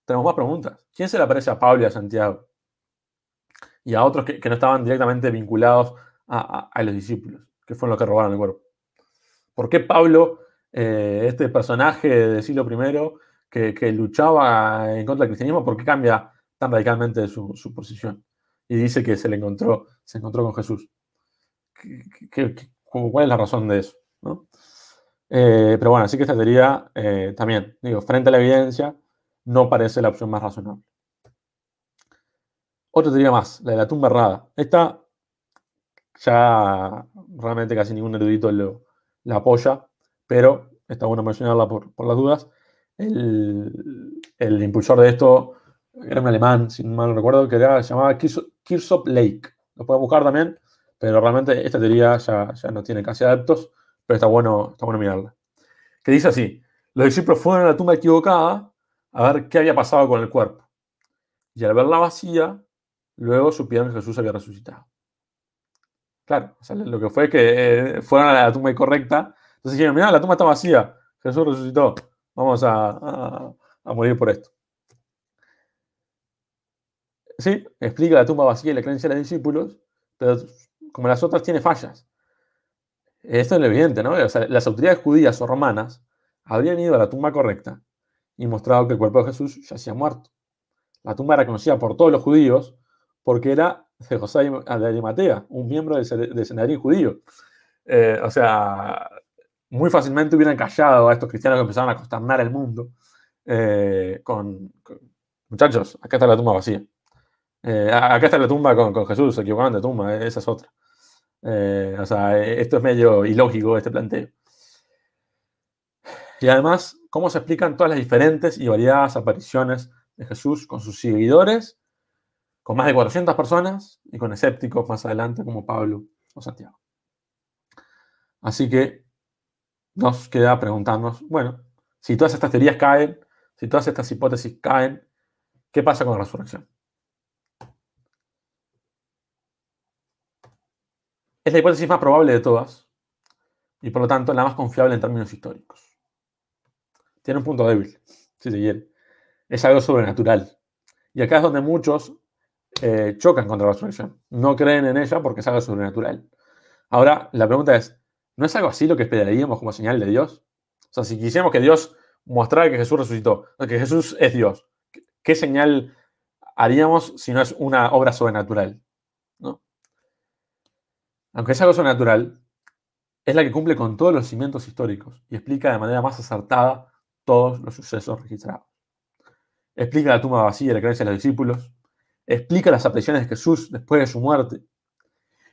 tenemos más preguntas. ¿Quién se le aparece a Pablo y a Santiago? y a otros que, no estaban directamente vinculados a, los discípulos, que fueron los que robaron el cuerpo. ¿Por qué Pablo, eh, este personaje del siglo I, que, luchaba en contra del cristianismo, por qué cambia tan radicalmente su, posición? Y dice que se le encontró, con Jesús. cuál es la razón de eso? Eh, pero bueno, así que esta teoría eh, también, digo, frente a la evidencia, no parece la opción más razonable. Otra teoría más, la de la tumba errada. Esta ya realmente casi ningún erudito lo, la apoya, pero está bueno mencionarla por, las dudas. El, impulsor de esto era un alemán, si mal recuerdo, que se llamaba Kirsop Lake. Lo puedes buscar también, pero realmente esta teoría ya, ya no tiene casi adeptos, pero está bueno, está bueno mirarla. Que dice así, los discípulos fueron a la tumba equivocada a ver qué había pasado con el cuerpo. Y al verla vacía, luego supieron que Jesús había resucitado. Claro, lo que fue que eh, fueron a la tumba incorrecta. Entonces dijeron, mira, la tumba está vacía, Jesús resucitó, vamos a, morir por esto. Sí, explica la tumba vacía y la creencia de los discípulos, pero como las otras tiene fallas. Esto es lo evidente, ¿no? las autoridades judías o romanas habrían ido a la tumba correcta y mostrado que el cuerpo de Jesús ya se ha muerto. La tumba era conocida por todos los judíos porque era de José de Arimatea, un miembro del, Senadrín judío. Eh, o sea, muy fácilmente hubieran callado a estos cristianos que empezaron a consternar el mundo eh, con, Muchachos, acá está la tumba vacía. Eh, acá está la tumba con, Jesús, se de tumba, esa es otra. O sea, esto es medio ilógico, este planteo. Y además, ¿cómo se explican todas las diferentes y variadas apariciones de Jesús con sus seguidores con más de 400 personas y con escépticos más adelante como Pablo o Santiago. Así que nos queda preguntarnos, bueno, si todas estas teorías caen, si todas estas hipótesis caen, ¿qué pasa con la resurrección? Es la hipótesis más probable de todas y por lo tanto la más confiable en términos históricos. Tiene un punto débil, si se quiere. Es algo sobrenatural. Y acá es donde muchos eh, chocan contra la resurrección. No creen en ella porque es algo sobrenatural. Ahora, la pregunta es, ¿no es algo así lo que esperaríamos como señal de Dios? O sea, si quisiéramos que Dios mostrara que Jesús resucitó, que Jesús es Dios, ¿qué señal haríamos si no es una obra sobrenatural? Aunque es algo sobrenatural, es la que cumple con todos los cimientos históricos y explica de manera más acertada todos los sucesos registrados. Explica la tumba vacía y la creencia de los discípulos, explica las apariciones de Jesús después de su muerte,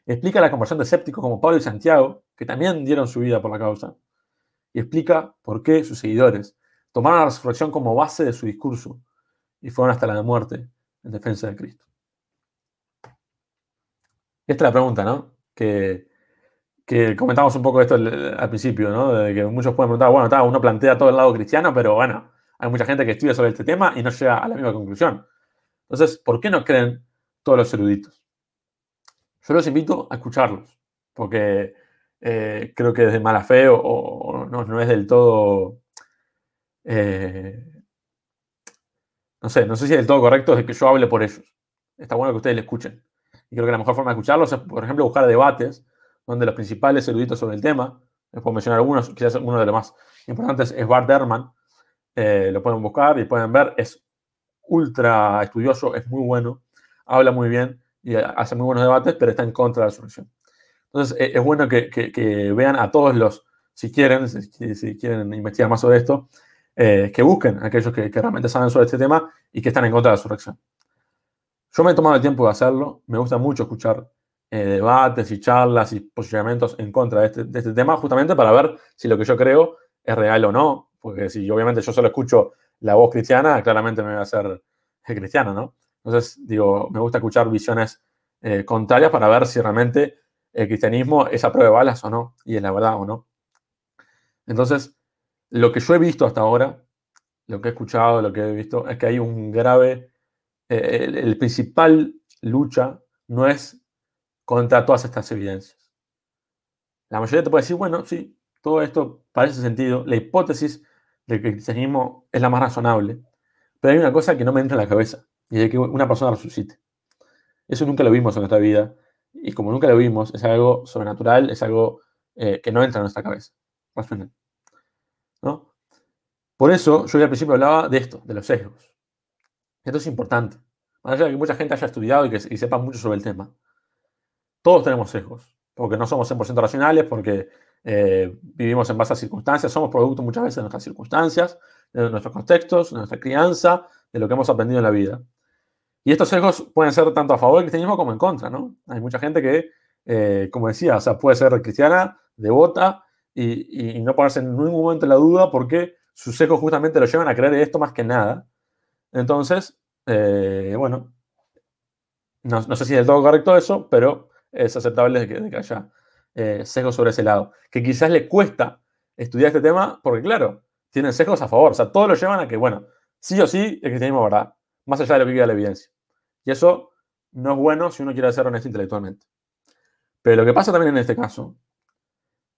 explica la conversión de escépticos como Pablo y Santiago, que también dieron su vida por la causa, y explica por qué sus seguidores tomaron la resurrección como base de su discurso y fueron hasta la muerte en defensa de Cristo. Esta es la pregunta, ¿no? Que, que comentamos un poco esto al, principio, ¿no? De que muchos pueden preguntar, bueno, está, uno plantea todo el lado cristiano, pero bueno, hay mucha gente que estudia sobre este tema y no llega a la misma conclusión. Entonces, ¿por qué no creen todos los eruditos? Yo los invito a escucharlos, porque eh, creo que desde mala fe o, no, es del todo... Eh, no sé, no sé si es del todo correcto de que yo hable por ellos. Está bueno que ustedes le escuchen. Y creo que la mejor forma de escucharlos es, por ejemplo, buscar debates donde los principales eruditos sobre el tema, les puedo mencionar algunos, quizás uno de los más importantes es Bart Ehrman, eh, lo pueden buscar y pueden ver, es ultra estudioso, es muy bueno, habla muy bien y hace muy buenos debates, pero está en contra de la solución. Entonces, e, es bueno que, vean a todos los, si quieren, si, quieren investigar más sobre esto, eh, que busquen aquellos que, realmente saben sobre este tema y que están en contra de la resurrección. Yo me he tomado el tiempo de hacerlo, me gusta mucho escuchar eh, debates y charlas y posicionamientos en contra de este, de este, tema, justamente para ver si lo que yo creo es real o no, porque si obviamente yo solo escucho la voz cristiana, claramente me voy a hacer cristiano, ¿no? Entonces, digo, me gusta escuchar visiones eh, contrarias para ver si realmente el cristianismo es a prueba de balas o no, y es la verdad o no. Entonces, lo que yo he visto hasta ahora, lo que he escuchado, lo que he visto, es que hay un grave, eh, el, principal lucha no es contra todas estas evidencias. La mayoría te puede decir, bueno, sí, todo esto parece sentido, la hipótesis de que el cristianismo es la más razonable, pero hay una cosa que no me entra en la cabeza, y es que una persona resucite. Eso nunca lo vimos en nuestra vida, y como nunca lo vimos, es algo sobrenatural, es algo eh, que no entra en nuestra cabeza. ¿No? Por eso yo al principio hablaba de esto, de los sesgos. Esto es importante. Más allá de que mucha gente haya estudiado y que sepa mucho sobre el tema. Todos tenemos sesgos, porque no somos 100% racionales, porque eh, vivimos en base circunstancias, somos producto muchas veces de nuestras circunstancias, de nuestros contextos, de nuestra crianza, de lo que hemos aprendido en la vida. Y estos sesgos pueden ser tanto a favor del cristianismo como en contra, ¿no? Hay mucha gente que, eh, como decía, puede ser cristiana, devota, y, no ponerse en ningún momento en la duda porque sus sesgos justamente lo llevan a creer esto más que nada. Entonces, eh, bueno, no, sé si es del todo correcto eso, pero es aceptable de que, haya eh, sesgos sobre ese lado. Que quizás le cuesta estudiar este tema porque, claro, tienen sesgos a favor. O sea, todos lo llevan a que, bueno, sí o sí, el cristianismo es verdad más allá de lo que diga la evidencia. Y eso no es bueno si uno quiere ser honesto intelectualmente. Pero lo que pasa también en este caso,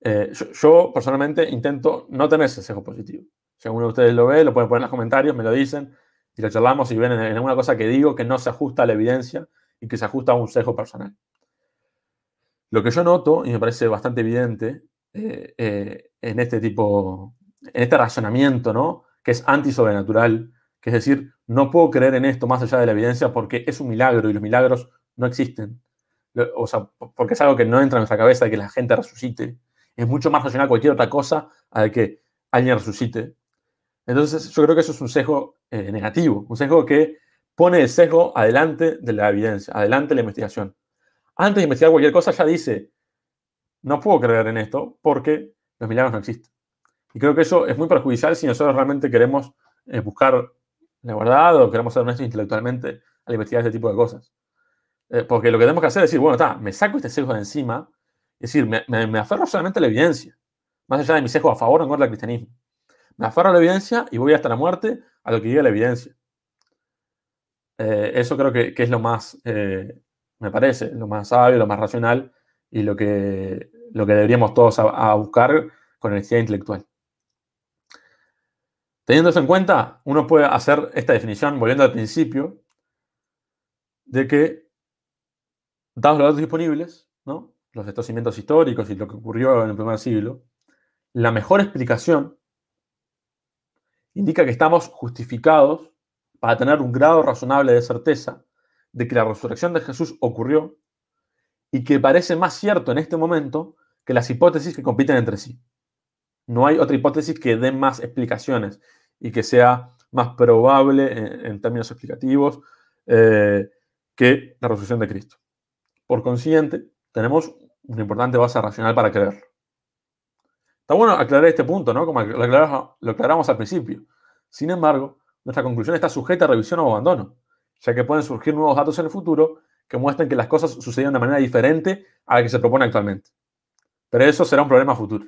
eh, yo, personalmente intento no tener ese sesgo positivo. Si alguno de ustedes lo ve, lo pueden poner en los comentarios, me lo dicen y lo charlamos y ven en, alguna cosa que digo que no se ajusta a la evidencia y que se ajusta a un sesgo personal. Lo que yo noto, y me parece bastante evidente, eh, eh, en este tipo, en este razonamiento, ¿no? Que es antisobrenatural, que es decir, no puedo creer en esto más allá de la evidencia porque es un milagro y los milagros no existen. O sea, porque es algo que no entra en nuestra cabeza de que la gente resucite. Es mucho más racional cualquier otra cosa a que alguien resucite. Entonces, yo creo que eso es un sesgo eh, negativo, un sesgo que pone el sesgo adelante de la evidencia, adelante de la investigación. Antes de investigar cualquier cosa, ya dice, no puedo creer en esto porque los milagros no existen. Y creo que eso es muy perjudicial si nosotros realmente queremos eh, buscar la verdad o queremos ser honestos intelectualmente al investigar este tipo de cosas. Eh, porque lo que tenemos que hacer es decir, bueno, está, me saco este sesgo de encima, es decir, me, me, aferro solamente a la evidencia, más allá de mi sesgo a favor o en contra del cristianismo. Me aferro a la evidencia y voy hasta la muerte a lo que diga la evidencia. Eh, eso creo que, que, es lo más, eh, me parece, lo más sabio, lo más racional y lo que, lo que deberíamos todos buscar con honestidad intelectual. Teniendo eso en cuenta, uno puede hacer esta definición, volviendo al principio, de que, dados los datos disponibles, ¿no? los estos cimientos históricos y lo que ocurrió en el primer siglo, la mejor explicación indica que estamos justificados para tener un grado razonable de certeza de que la resurrección de Jesús ocurrió y que parece más cierto en este momento que las hipótesis que compiten entre sí. No hay otra hipótesis que dé más explicaciones y que sea más probable en, términos explicativos eh, que la resurrección de Cristo. Por consiguiente, tenemos una importante base racional para creerlo. Está bueno aclarar este punto, ¿no? Como lo aclaramos, al principio. Sin embargo, nuestra conclusión está sujeta a revisión o abandono, ya que pueden surgir nuevos datos en el futuro que muestren que las cosas sucedieron de manera diferente a la que se propone actualmente. Pero eso será un problema futuro.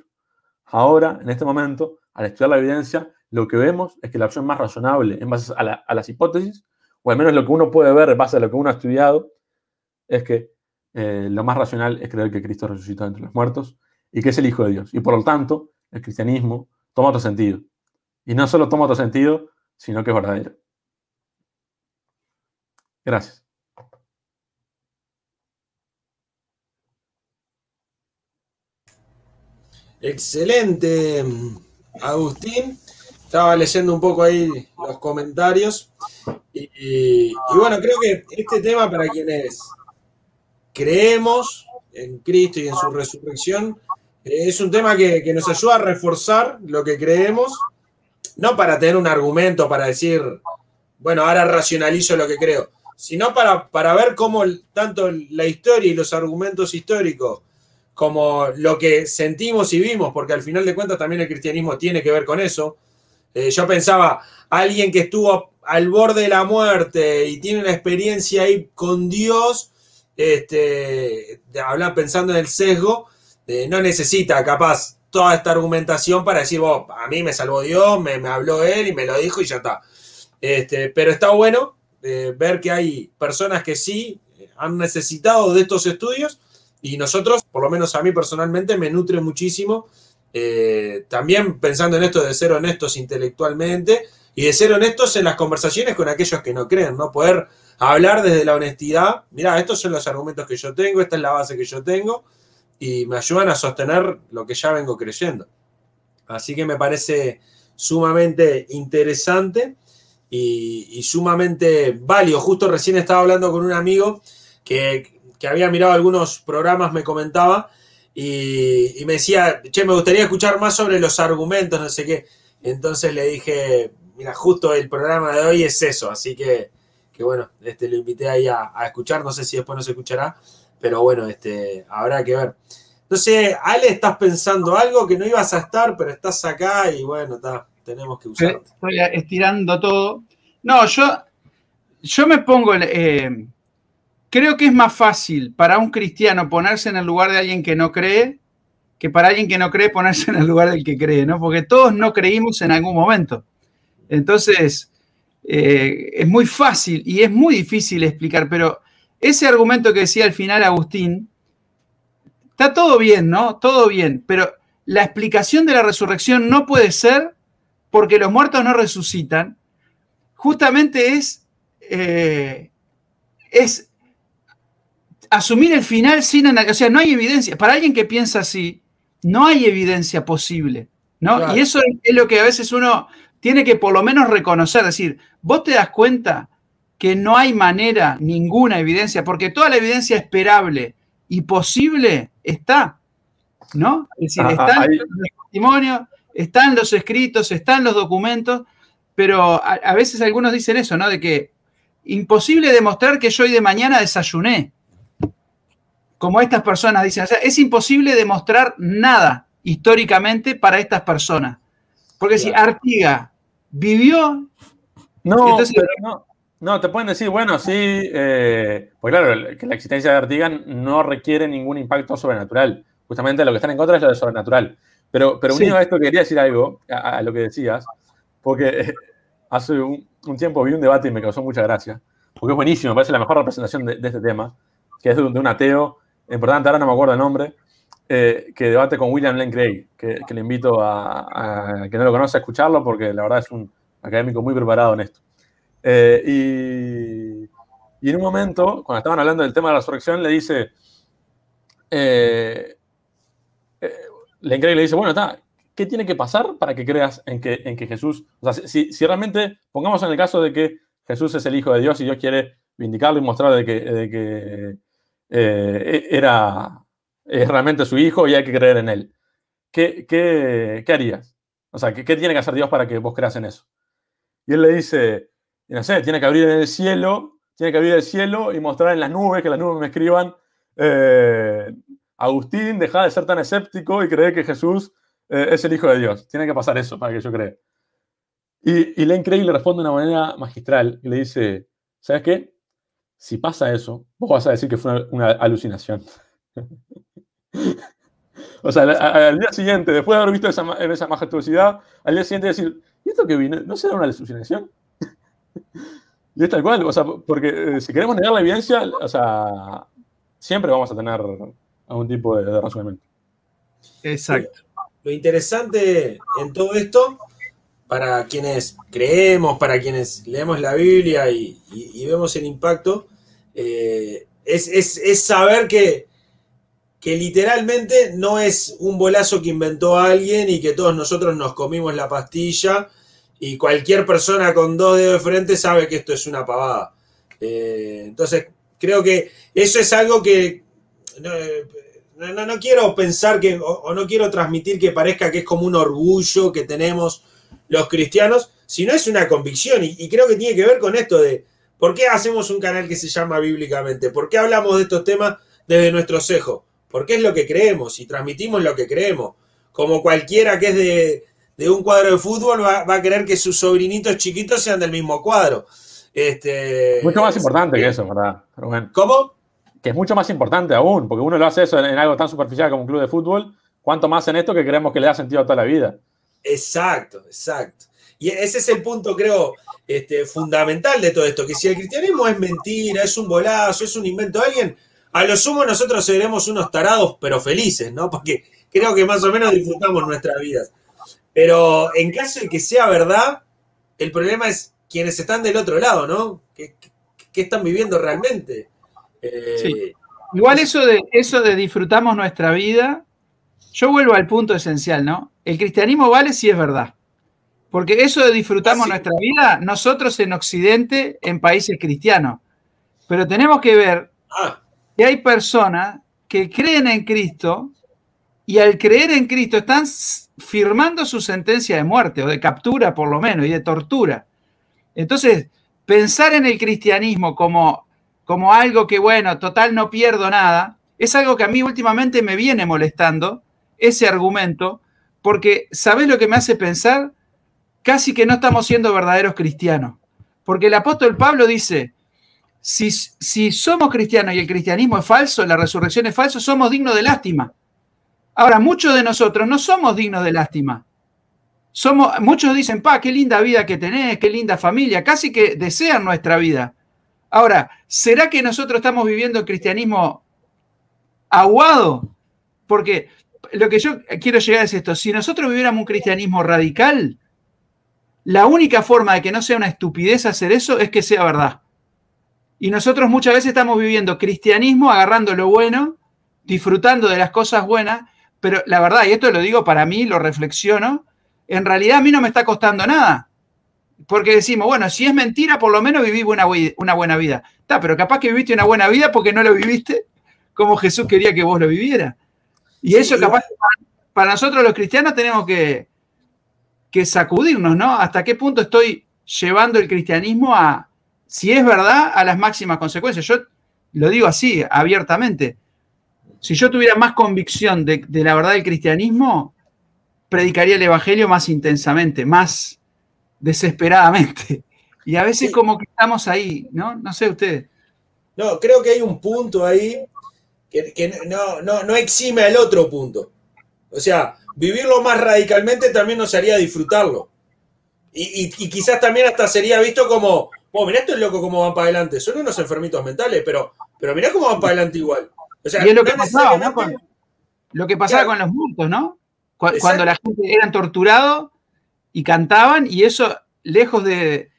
Ahora, en este momento, al estudiar la evidencia, lo que vemos es que la opción más razonable en base a, las hipótesis, o al menos lo que uno puede ver en base a lo que uno ha estudiado, es que eh, lo más racional es creer que Cristo resucitó entre los muertos y que es el Hijo de Dios. Y por lo tanto, el cristianismo toma otro sentido. Y no solo toma otro sentido, sino que es verdadero. Gracias. Excelente, Agustín. Estaba leyendo un poco ahí los comentarios. Y, bueno, creo que este tema para quienes creemos en Cristo y en su resurrección es un tema que, nos ayuda a reforzar lo que creemos, no para tener un argumento para decir, bueno, ahora racionalizo lo que creo, sino para, para ver cómo tanto la historia y los argumentos históricos como lo que sentimos y vimos, porque al final de cuentas también el cristianismo tiene que ver con eso. Eh, yo pensaba, alguien que estuvo al borde de la muerte y tiene una experiencia ahí con Dios, este, pensando en el sesgo, no necesita capaz toda esta argumentación para decir, a mí me salvó Dios, me, habló Él y me lo dijo y ya está. Este, pero está bueno eh, ver que hay personas que sí han necesitado de estos estudios y nosotros, por lo menos a mí personalmente, me nutre muchísimo. Eh, también pensando en esto de ser honestos intelectualmente y de ser honestos en las conversaciones con aquellos que no creen, ¿no? Poder hablar desde la honestidad. Mira, estos son los argumentos que yo tengo, esta es la base que yo tengo, y me ayudan a sostener lo que ya vengo creyendo. Así que me parece sumamente interesante y, sumamente válido. Justo recién estaba hablando con un amigo que, había mirado algunos programas, me comentaba, y, y, me decía, che, me gustaría escuchar más sobre los argumentos, no sé qué. Entonces le dije, mira, justo el programa de hoy es eso, así que que bueno, este, lo invité ahí a, escuchar, no sé si después nos escuchará, pero bueno, este, habrá que ver. No sé, Ale, ¿estás pensando algo que no ibas a estar, pero estás acá y bueno, está, tenemos que usar. Estoy estirando todo. No, yo, yo me pongo, eh, creo que es más fácil para un cristiano ponerse en el lugar de alguien que no cree que para alguien que no cree ponerse en el lugar del que cree, ¿no? Porque todos no creímos en algún momento. Entonces, eh, es muy fácil y es muy difícil explicar, pero ese argumento que decía al final Agustín, está todo bien, ¿no? Todo bien, pero la explicación de la resurrección no puede ser porque los muertos no resucitan, justamente es, eh, es asumir el final sin O sea, no hay evidencia. Para alguien que piensa así, no hay evidencia posible. ¿no? Y eso es lo que a veces uno tiene que por lo menos reconocer, decir, vos te das cuenta que no hay manera, ninguna evidencia, porque toda la evidencia esperable y posible está, ¿no? Es decir, están los testimonios, están los escritos, están los documentos, pero a, veces algunos dicen eso, ¿no? De que imposible demostrar que yo hoy de mañana desayuné. Como estas personas dicen, o sea, es imposible demostrar nada históricamente para estas personas. Porque si Artiga vivió. No, no, te pueden decir, bueno, sí, eh, pues claro, que la existencia de Artigas no requiere ningún impacto sobrenatural. Justamente lo que están en contra es lo de sobrenatural. Pero, pero unido a esto, quería decir algo, a, lo que decías, porque hace un, tiempo vi un debate y me causó mucha gracia, porque es buenísimo, me parece la mejor representación de, este tema, que es de, un ateo, importante, ahora no me acuerdo el nombre, eh, que debate con William Lane Craig, que, le invito a, a, que no lo conoce a escucharlo porque la verdad es un académico muy preparado en esto. Eh, y, en un momento, cuando estaban hablando del tema de la resurrección, le dice, eh, eh, le le dice, bueno, está, ¿qué tiene que pasar para que creas en que, en que Jesús, sea, si, realmente, pongamos en el caso de que Jesús es el Hijo de Dios y Dios quiere vindicarlo y mostrar de que, de que eh, era es realmente su Hijo y hay que creer en Él, ¿qué, qué, qué harías? O sea, ¿qué, ¿qué, tiene que hacer Dios para que vos creas en eso? Y él le dice, no sé, tiene que abrir en el cielo, tiene que abrir el cielo y mostrar en las nubes, que las nubes me escriban, eh, Agustín, deja de ser tan escéptico y creer que Jesús eh, es el Hijo de Dios. Tiene que pasar eso para que yo crea. Y, y Len Craig le responde de una manera magistral y le dice, ¿sabes qué? Si pasa eso, vos vas a decir que fue una, alucinación. o sea, al, día siguiente, después de haber visto esa, esa majestuosidad, al día siguiente decir, ¿y esto que vino? ¿No será una alucinación? y es tal cual, o sea, porque eh, si queremos negar la evidencia, o sea, siempre vamos a tener algún tipo de, razonamiento. Exacto. Lo interesante en todo esto, para quienes creemos, para quienes leemos la Biblia y, vemos el impacto, eh, es, saber que, que literalmente no es un bolazo que inventó alguien y que todos nosotros nos comimos la pastilla y cualquier persona con dos dedos de frente sabe que esto es una pavada. Eh, entonces, creo que eso es algo que no, no, quiero pensar que, o, no quiero transmitir que parezca que es como un orgullo que tenemos los cristianos, sino es una convicción y, creo que tiene que ver con esto de por qué hacemos un canal que se llama Bíblicamente, por qué hablamos de estos temas desde nuestro cejo, porque es lo que creemos y transmitimos lo que creemos. Como cualquiera que es de, un cuadro de fútbol va, a querer que sus sobrinitos chiquitos sean del mismo cuadro. Este, Mucho más importante que eso, ¿verdad? ¿Cómo? que es mucho más importante aún, porque uno lo hace eso en, algo tan superficial como un club de fútbol, cuanto más en esto que creemos que le da sentido a toda la vida. Exacto, exacto. Y ese es el punto, creo, este, fundamental de todo esto, que si el cristianismo es mentira, es un bolazo, es un invento de alguien, a lo sumo nosotros seremos unos tarados, pero felices, ¿no? Porque creo que más o menos disfrutamos nuestras vidas. Pero en caso de que sea verdad, el problema es quienes están del otro lado, ¿no? ¿Qué, qué están viviendo realmente? Eh, Igual eso de, eso de disfrutamos nuestra vida, yo vuelvo al punto esencial, ¿no? El cristianismo vale si es verdad. Porque eso de disfrutamos nuestra vida, nosotros en Occidente, en países cristianos. Pero tenemos que ver ah. Que hay personas que creen en Cristo y al creer en Cristo están firmando su sentencia de muerte o de captura por lo menos y de tortura. Entonces, pensar en el cristianismo como como algo que, bueno, total no pierdo nada, es algo que a mí últimamente me viene molestando, ese argumento, porque ¿sabes lo que me hace pensar? Casi que no estamos siendo verdaderos cristianos. Porque el apóstol Pablo dice, si, somos cristianos y el cristianismo es falso, la resurrección es falso, somos dignos de lástima. Ahora, muchos de nosotros no somos dignos de lástima. Somos, muchos dicen, pa, qué linda vida que tenés, qué linda familia, casi que desean nuestra vida. Ahora, ¿será que nosotros estamos viviendo el cristianismo aguado? Porque lo que yo quiero llegar es esto, si nosotros viviéramos un cristianismo radical, la única forma de que no sea una estupidez hacer eso es que sea verdad. Y nosotros muchas veces estamos viviendo cristianismo agarrando lo bueno, disfrutando de las cosas buenas, pero la verdad, y esto lo digo para mí, lo reflexiono, en realidad a mí no me está costando nada. Porque decimos, bueno, si es mentira, por lo menos viví una, una buena vida. Está, pero capaz que viviste una buena vida porque no lo viviste como Jesús quería que vos lo vivieras. Y eso capaz, para nosotros los cristianos tenemos que, que sacudirnos, ¿no? ¿Hasta qué punto estoy llevando el cristianismo a, si es verdad, a las máximas consecuencias? Yo lo digo así, abiertamente. Si yo tuviera más convicción de, de la verdad del cristianismo, predicaría el Evangelio más intensamente, más, desesperadamente. Y a veces como que estamos ahí, ¿no? No sé usted. No, creo que hay un punto ahí que, no, no, exime al otro punto. O sea, vivirlo más radicalmente también nos haría disfrutarlo. Y, quizás también hasta sería visto como, oh, mirá estos locos cómo van para adelante. Son unos enfermitos mentales, pero, pero mirá cómo van para adelante igual. O sea, y es lo que pasaba, ¿no? Con, lo que pasaba con los muertos, ¿no? Cuando la gente eran torturados y cantaban y eso, lejos de,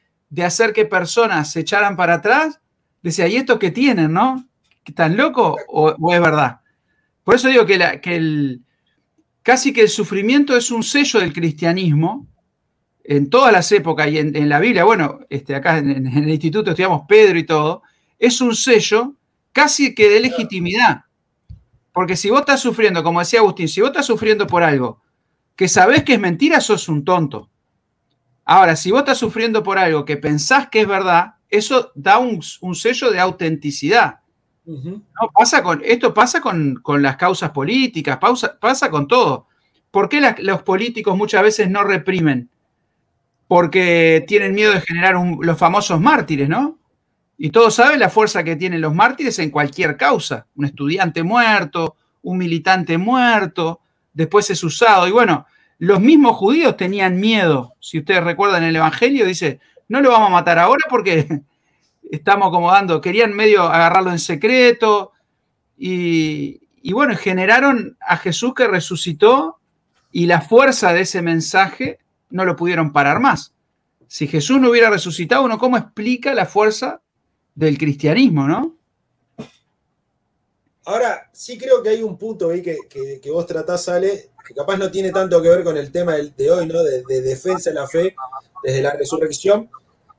hacer que personas se echaran para atrás, decía, ¿y esto qué tienen, no? ¿Están locos o, es verdad? Por eso digo que, la, que el, casi que el sufrimiento es un sello del cristianismo en todas las épocas y en, la Biblia, bueno, este, acá en, en, el instituto estudiamos Pedro y todo, es un sello casi que de legitimidad. Porque si vos estás sufriendo, como decía Agustín, si vos estás sufriendo por algo que sabés que es mentira, sos un tonto. Ahora, si vos estás sufriendo por algo que pensás que es verdad, eso da un, sello de autenticidad. ¿No? pasa con, esto pasa con, las causas políticas, pasa con todo. ¿Por qué los políticos muchas veces no reprimen? Porque tienen miedo de generar los famosos mártires, ¿no? Y todos saben la fuerza que tienen los mártires en cualquier causa. Un estudiante muerto, un militante muerto, después es usado. Y bueno, los mismos judíos tenían miedo. Si ustedes recuerdan el Evangelio, dice, no lo vamos a matar ahora porque estamos acomodando, querían medio agarrarlo en secreto. Y, y bueno, generaron a Jesús que resucitó y la fuerza de ese mensaje no lo pudieron parar más. Si Jesús no hubiera resucitado, uno cómo explica la fuerza del cristianismo, ¿no? Ahora, sí creo que hay un punto ahí que, vos tratás, Ale, que capaz no tiene tanto que ver con el tema de, hoy, ¿no? De, defensa de la fe desde la resurrección,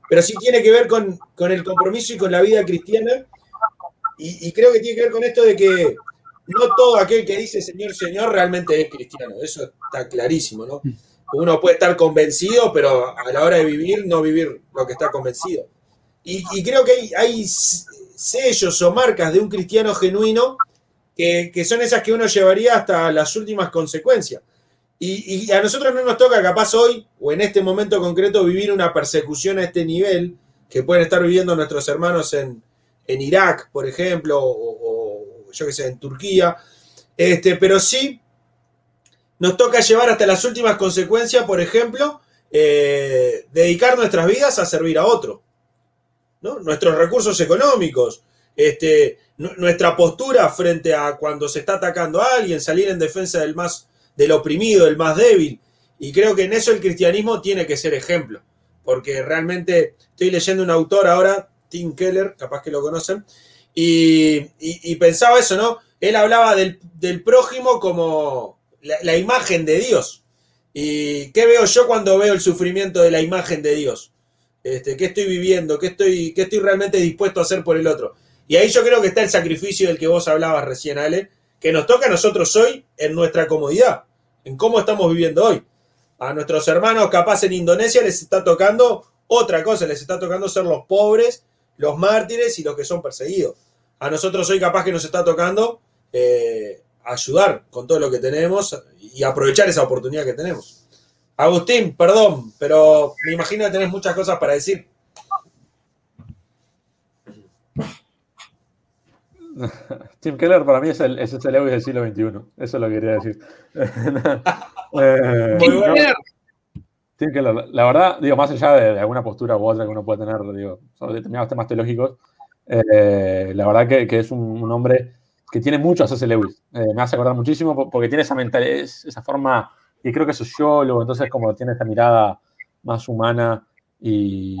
pero sí tiene que ver con, el compromiso y con la vida cristiana. Y, creo que tiene que ver con esto de que no todo aquel que dice Señor, Señor realmente es cristiano. Eso está clarísimo, ¿no? Uno puede estar convencido, pero a la hora de vivir, no vivir lo que está convencido. Y, creo que hay, sellos o marcas de un cristiano genuino que, son esas que uno llevaría hasta las últimas consecuencias. Y, a nosotros no nos toca capaz hoy o en este momento concreto vivir una persecución a este nivel que pueden estar viviendo nuestros hermanos en, Irak, por ejemplo, o, yo qué sé, en Turquía. Este, pero sí nos toca llevar hasta las últimas consecuencias, por ejemplo, eh, dedicar nuestras vidas a servir a otro nuestros recursos económicos, este, nuestra postura frente a cuando se está atacando a alguien, salir en defensa del más del oprimido, del más débil. Y creo que en eso el cristianismo tiene que ser ejemplo, porque realmente estoy leyendo un autor ahora, Tim Keller, capaz que lo conocen, y, pensaba eso, ¿no? Él hablaba del, prójimo como la, imagen de Dios. ¿Y qué veo yo cuando veo el sufrimiento de la imagen de Dios? Este, qué estoy viviendo, qué estoy, qué estoy realmente dispuesto a hacer por el otro. Y ahí yo creo que está el sacrificio del que vos hablabas recién, Ale, que nos toca a nosotros hoy en nuestra comodidad, en cómo estamos viviendo hoy. A nuestros hermanos capaz en Indonesia les está tocando otra cosa, les está tocando ser los pobres, los mártires y los que son perseguidos. A nosotros hoy capaz que nos está tocando eh, ayudar con todo lo que tenemos y aprovechar esa oportunidad que tenemos. Agustín, perdón, pero me imagino que tenés muchas cosas para decir. Tim Keller para mí es el, es el del siglo XXI. Eso lo quería decir. Eh, Tim Keller, la verdad, digo, más allá de, alguna postura u otra que uno puede tener, digo, sobre determinados temas teológicos, eh, la verdad que, es un, hombre que tiene mucho a C.S. Lewis. Eh, me hace acordar muchísimo porque tiene esa mentalidad, esa forma y creo que es sociólogo, entonces como tiene esta mirada más humana y,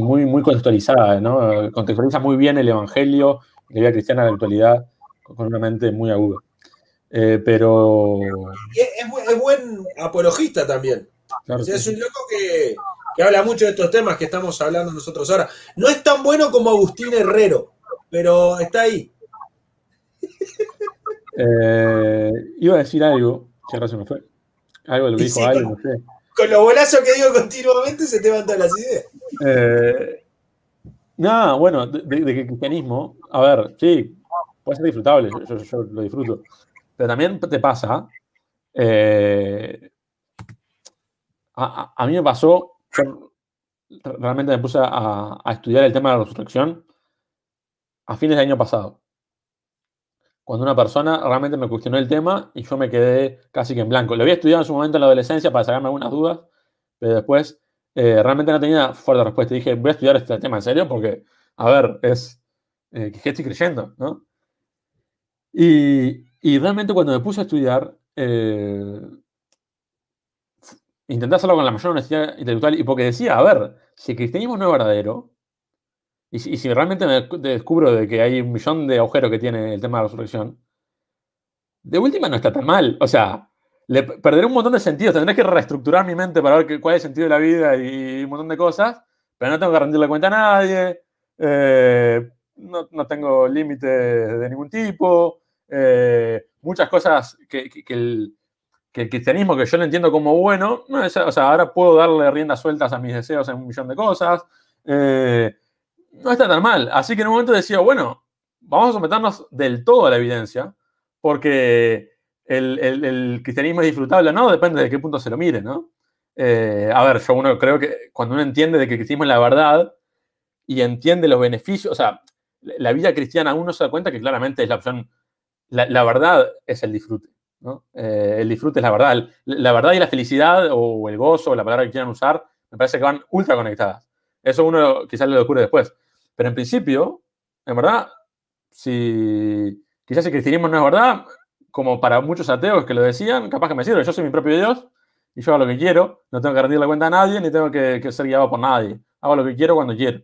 muy, muy contextualizada, ¿no? Contextualiza muy bien el Evangelio, la vida cristiana de la actualidad, con una mente muy aguda. Eh, pero... Es, buen apologista también. es un loco que, habla mucho de estos temas que estamos hablando nosotros ahora. No es tan bueno como Agustín Herrero, pero está ahí. Eh, iba a decir algo ¿Qué se me fue. Algo lo dijo alguien, no sé. Con los bolazos que digo continuamente se te van todas las ideas. Eh, nada, bueno, de, de, cristianismo, a ver, sí, puede ser disfrutable, yo, lo disfruto. Pero también te pasa, eh, a, mí me pasó, yo realmente me puse a, a, estudiar el tema de la resurrección a fines del año pasado cuando una persona realmente me cuestionó el tema y yo me quedé casi que en blanco. Lo había estudiado en su momento en la adolescencia para sacarme algunas dudas, pero después eh, realmente no tenía fuerte respuesta. Y dije, voy a estudiar este tema en serio porque, a ver, es eh, que estoy creyendo, ¿no? Y, realmente cuando me puse a estudiar, eh, intenté hacerlo con la mayor honestidad intelectual y porque decía, a ver, si el cristianismo no es verdadero, y si, realmente me descubro de que hay un millón de agujeros que tiene el tema de la resurrección, de última no está tan mal. O sea, le perderé un montón de sentidos. Tendré que reestructurar mi mente para ver cuál es el sentido de la vida y un montón de cosas, pero no tengo que rendirle cuenta a nadie. Eh, no, tengo límite de ningún tipo. Eh, muchas cosas que, el, cristianismo, que yo lo entiendo como bueno, o sea, ahora puedo darle riendas sueltas a mis deseos en un millón de cosas. Eh, no está tan mal. Así que en un momento decía, bueno, vamos a someternos del todo a la evidencia, porque el, cristianismo es disfrutable no, depende de qué punto se lo mire, ¿no? Eh, a ver, yo uno creo que cuando uno entiende de que el cristianismo es la verdad y entiende los beneficios, o sea, la vida cristiana uno se da cuenta que claramente es la opción, la, verdad es el disfrute, ¿no? Eh, el disfrute es la verdad. La verdad y la felicidad o el gozo, o la palabra que quieran usar, me parece que van ultra conectadas. Eso uno quizás lo descubre después. Pero en principio, en verdad, si quizás el cristianismo no es verdad, como para muchos ateos que lo decían, capaz que me sirve. Yo soy mi propio Dios y yo hago lo que quiero. No tengo que rendirle cuenta a nadie ni tengo que, ser guiado por nadie. Hago lo que quiero cuando quiero.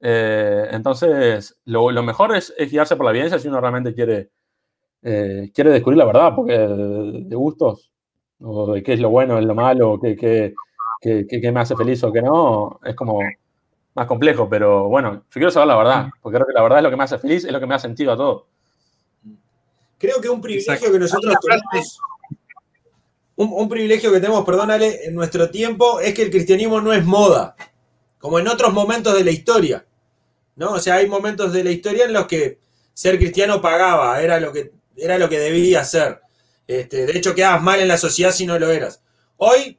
Eh, entonces, lo, mejor es, guiarse por la evidencia si uno realmente quiere, eh, quiere descubrir la verdad, porque de, gustos, o de qué es lo bueno, es lo malo, qué, qué, qué, me hace feliz o qué no, es como más complejo. Pero bueno, yo quiero saber la verdad, porque creo que la verdad es lo que me hace feliz, es lo que me ha sentido a todo. Creo que un privilegio que nosotros tenemos, un, privilegio que tenemos, perdónale, en nuestro tiempo es que el cristianismo no es moda, como en otros momentos de la historia. ¿no? O sea, hay momentos de la historia en los que ser cristiano pagaba, era lo que, era lo que debía ser. Este, de hecho, quedabas mal en la sociedad si no lo eras. Hoy,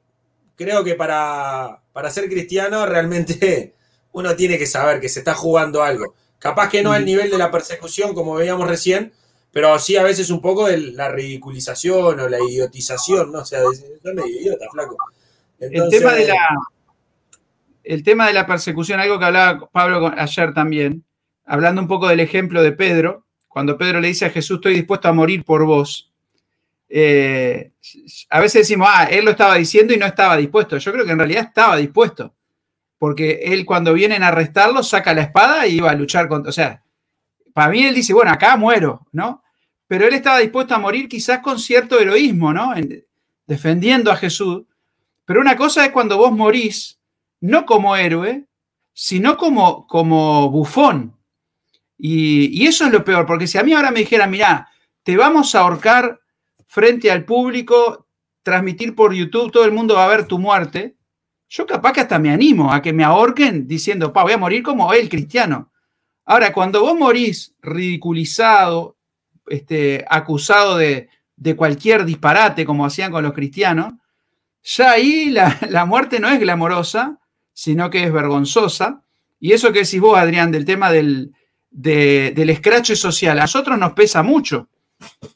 creo que para, para ser cristiano realmente uno tiene que saber que se está jugando algo. Capaz que no al nivel de la persecución, como veíamos recién, pero sí a veces un poco de la ridiculización o la idiotización, ¿no? O sea, medio idiota, flaco. el, tema de la, el tema de la persecución, algo que hablaba Pablo ayer también, hablando un poco del ejemplo de Pedro, cuando Pedro le dice a Jesús, estoy dispuesto a morir por vos. Eh, a veces decimos, ah, él lo estaba diciendo y no estaba dispuesto. Yo creo que en realidad estaba dispuesto, porque él cuando vienen a arrestarlo saca la espada y iba a luchar contra, o sea, para mí él dice, bueno, acá muero, ¿no? Pero él estaba dispuesto a morir quizás con cierto heroísmo, ¿no? defendiendo a Jesús. Pero una cosa es cuando vos morís, no como héroe, sino como, como bufón. Y, eso es lo peor, porque si a mí ahora me dijeran, mira, te vamos a ahorcar frente al público, transmitir por YouTube, todo el mundo va a ver tu muerte, yo capaz que hasta me animo a que me ahorquen diciendo, pa, voy a morir como el cristiano. Ahora, cuando vos morís ridiculizado, este, acusado de, cualquier disparate, como hacían con los cristianos, ya ahí la, muerte no es glamorosa, sino que es vergonzosa. Y eso que decís vos, Adrián, del tema del, del escrache social, a nosotros nos pesa mucho.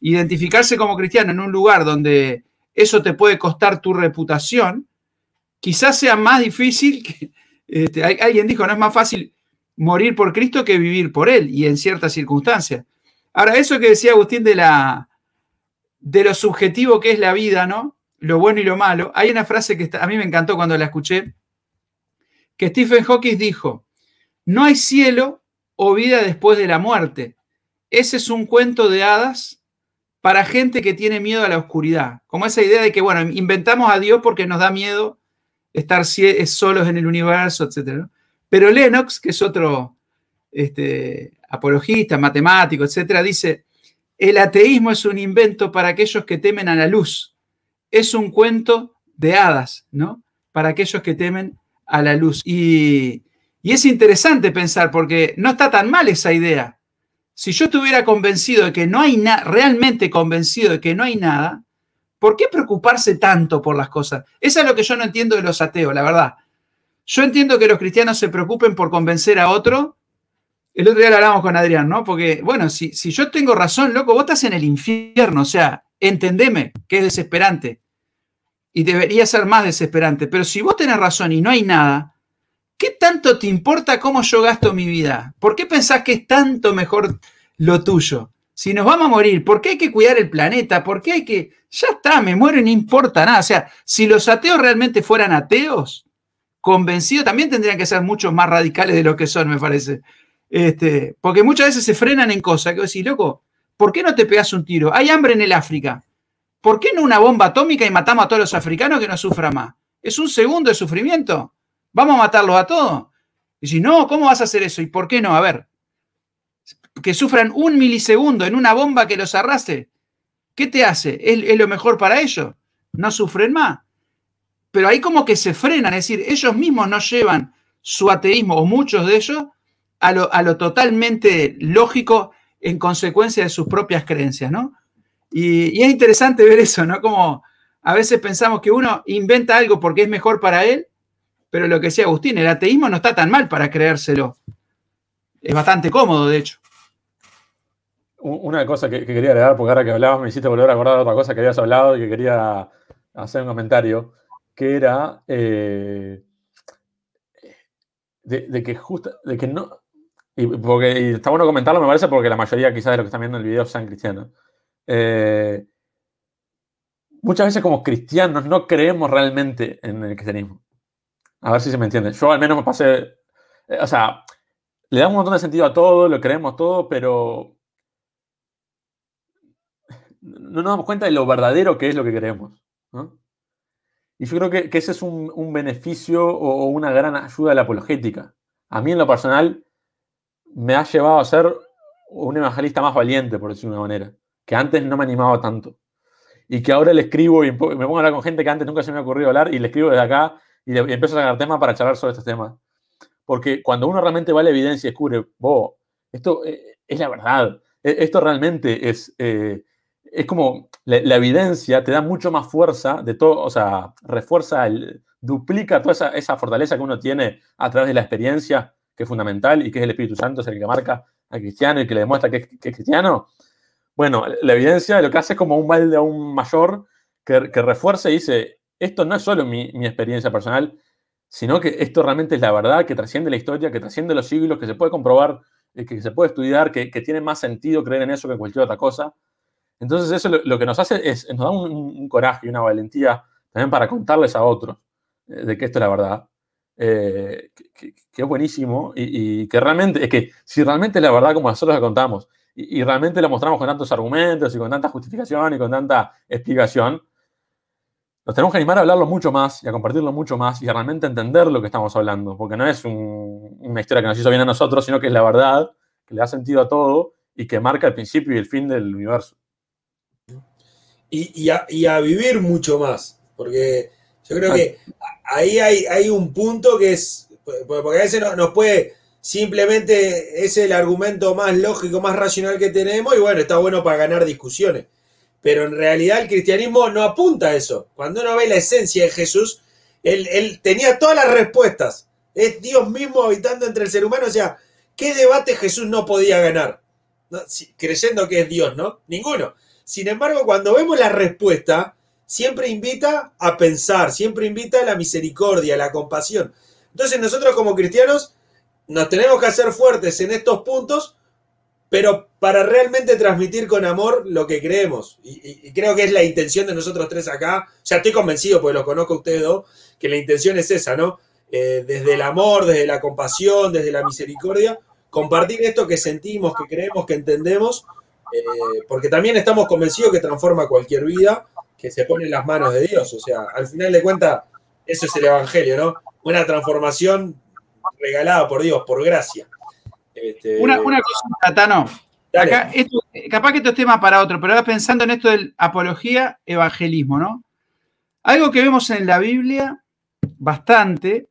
Identificarse como cristiano en un lugar donde eso te puede costar tu reputación, quizás sea más difícil que, este, alguien dijo, no es más fácil morir por Cristo que vivir por Él y en ciertas circunstancias. Ahora, eso que decía Agustín de, la, de lo subjetivo que es la vida, ¿no? Lo bueno y lo malo. Hay una frase que a mí me encantó cuando la escuché, que Stephen Hawking dijo, no hay cielo o vida después de la muerte. Ese es un cuento de hadas para gente que tiene miedo a la oscuridad. Como esa idea de que, bueno, inventamos a Dios porque nos da miedo estar solos en el universo, etc. Pero Lennox, que es otro este, apologista, matemático, etcétera, dice: el ateísmo es un invento para aquellos que temen a la luz. Es un cuento de hadas, ¿no? Para aquellos que temen a la luz. Y, es interesante pensar, porque no está tan mal esa idea. Si yo estuviera convencido de que no hay nada, realmente convencido de que no hay nada, ¿por qué preocuparse tanto por las cosas? Eso es lo que yo no entiendo de los ateos, la verdad. Yo entiendo que los cristianos se preocupen por convencer a otro. El otro día lo hablamos con Adrián, ¿no? Porque, bueno, si, si yo tengo razón, loco, vos estás en el infierno, o sea, entendeme que es desesperante. Y debería ser más desesperante. Pero si vos tenés razón y no hay nada, ¿qué tanto te importa cómo yo gasto mi vida? ¿Por qué pensás que es tanto mejor lo tuyo? Si nos vamos a morir, ¿por qué hay que cuidar el planeta? ¿Por qué hay que... Ya está, me muero y no importa nada. O sea, si los ateos realmente fueran ateos, convencidos, también tendrían que ser muchos más radicales de lo que son, me parece. Este, porque muchas veces se frenan en cosas que vos decís, loco, ¿por qué no te pegas un tiro? Hay hambre en el África. ¿Por qué no una bomba atómica y matamos a todos los africanos que no sufran más? Es un segundo de sufrimiento. ¿Vamos a matarlos a todos? Y si no, ¿cómo vas a hacer eso? ¿Y por qué no? A ver, que sufran un milisegundo en una bomba que los arrase. ¿Qué te hace? ¿Es, lo mejor para ellos? No sufren más. Pero ahí como que se frenan, es decir, ellos mismos no llevan su ateísmo, o muchos de ellos, a lo, a lo totalmente lógico en consecuencia de sus propias creencias, ¿no? Y, y, es interesante ver eso, ¿no? Como a veces pensamos que uno inventa algo porque es mejor para él, pero lo que decía Agustín, el ateísmo no está tan mal para creérselo. Es bastante cómodo, de hecho. Una cosa que, quería agregar, porque ahora que hablabas me hiciste volver a acordar otra cosa que habías hablado y que quería hacer un comentario, que era eh, de, que justo, de que no, y, porque, está bueno comentarlo, me parece, porque la mayoría quizás de los que están viendo el video sean cristianos. Eh, muchas veces como cristianos no creemos realmente en el cristianismo. A ver si se me entiende. Yo al menos me pasé, eh, o sea, le damos un montón de sentido a todo, lo creemos todo, pero no nos damos cuenta de lo verdadero que es lo que queremos. Y yo creo que, ese es un, beneficio o, una gran ayuda de la apologética. A mí en lo personal me ha llevado a ser un evangelista más valiente, por decirlo de una manera, que antes no me animaba tanto. Y que ahora le escribo y me pongo a hablar con gente que antes nunca se me ha ocurrido hablar y le escribo desde acá y, empiezo a sacar temas para charlar sobre estos temas. Porque cuando uno realmente va a la evidencia y descubre, vos, esto eh, es la verdad, e, esto realmente es, eh, es como la, evidencia te da mucho más fuerza de todo, o sea, refuerza, el, duplica toda esa, fortaleza que uno tiene a través de la experiencia, que es fundamental y que es el Espíritu Santo, es el que marca al cristiano y que le demuestra que es, cristiano. Bueno, la evidencia lo que hace es como un balde aún mayor que, que refuerza y dice, esto no es solo mi, experiencia personal, sino que esto realmente es la verdad que trasciende la historia, que trasciende los siglos, que se puede comprobar, eh, que se puede estudiar, que, que tiene más sentido creer en eso que en cualquier otra cosa. Entonces eso lo, que nos hace es, nos da un, coraje y una valentía también para contarles a otros eh, de que esto es la verdad. Eh, que, es buenísimo y, que realmente, es que si realmente es la verdad como nosotros la contamos y, realmente la mostramos con tantos argumentos y con tanta justificación y con tanta explicación, nos tenemos que animar a hablarlo mucho más y a compartirlo mucho más y a realmente entender lo que estamos hablando, porque no es una historia que nos hizo bien a nosotros, sino que es la verdad, que le da sentido a todo y que marca el principio y el fin del universo y, a, vivir mucho más. Porque yo creo que ahí hay, un punto que es, porque a veces nos puede, simplemente es el argumento más lógico, más racional que tenemos y bueno, está bueno para ganar discusiones. Pero en realidad el cristianismo no apunta a eso. Cuando uno ve la esencia de Jesús, él, tenía todas las respuestas. Es Dios mismo habitando entre el ser humano. O sea, ¿qué debate Jesús no podía ganar? creyendo que es Dios, ¿no? Ninguno. Sin embargo, cuando vemos la respuesta, siempre invita a pensar, siempre invita a la misericordia, a la compasión. Entonces nosotros como cristianos nos tenemos que hacer fuertes en estos puntos, pero para realmente transmitir con amor lo que creemos. Y, creo que es la intención de nosotros tres acá. Ya estoy convencido, porque lo conozco a ustedes dos, que la intención es esa, ¿no? Eh, desde el amor, desde la compasión, desde la misericordia, compartir esto que sentimos, que creemos, que entendemos eh, porque también estamos convencidos que transforma cualquier vida que se pone en las manos de Dios. O sea, al final de cuentas, eso es el Evangelio, ¿no? Una transformación regalada por Dios, por gracia. Este, una, cosa, Tano. Acá, capaz que esto es tema para otro, pero ahora pensando en esto del apología, evangelismo, ¿no? Algo que vemos en la Biblia bastante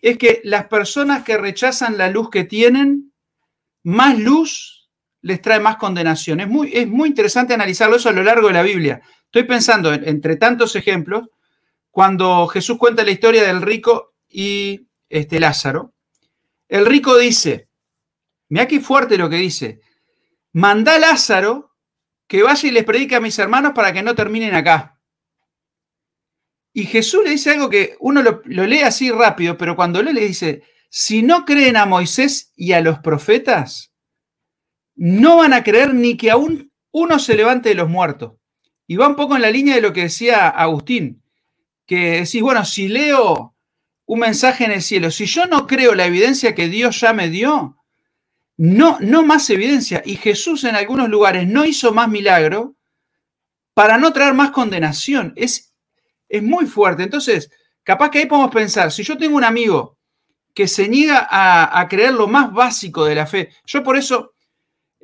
es que las personas que rechazan la luz que tienen, más luz les trae más condenación. Es muy, es muy interesante analizarlo eso a lo largo de la Biblia. Estoy pensando, entre tantos ejemplos, cuando Jesús cuenta la historia del rico y este, Lázaro. El rico dice, mira qué fuerte lo que dice, manda a Lázaro que vaya y les predique a mis hermanos para que no terminen acá. Y Jesús le dice algo que uno lo, lo lee así rápido, pero cuando lee le dice, si no creen a Moisés y a los profetas, no van a creer ni que aún uno se levante de los muertos. Y va un poco en la línea de lo que decía Agustín, que decís, bueno, si leo un mensaje en el cielo, si yo no creo la evidencia que Dios ya me dio, no, no más evidencia. Y Jesús en algunos lugares no hizo más milagro para no traer más condenación. Es, es muy fuerte. Entonces, capaz que ahí podemos pensar, si yo tengo un amigo que se niega a, creer lo más básico de la fe, yo por eso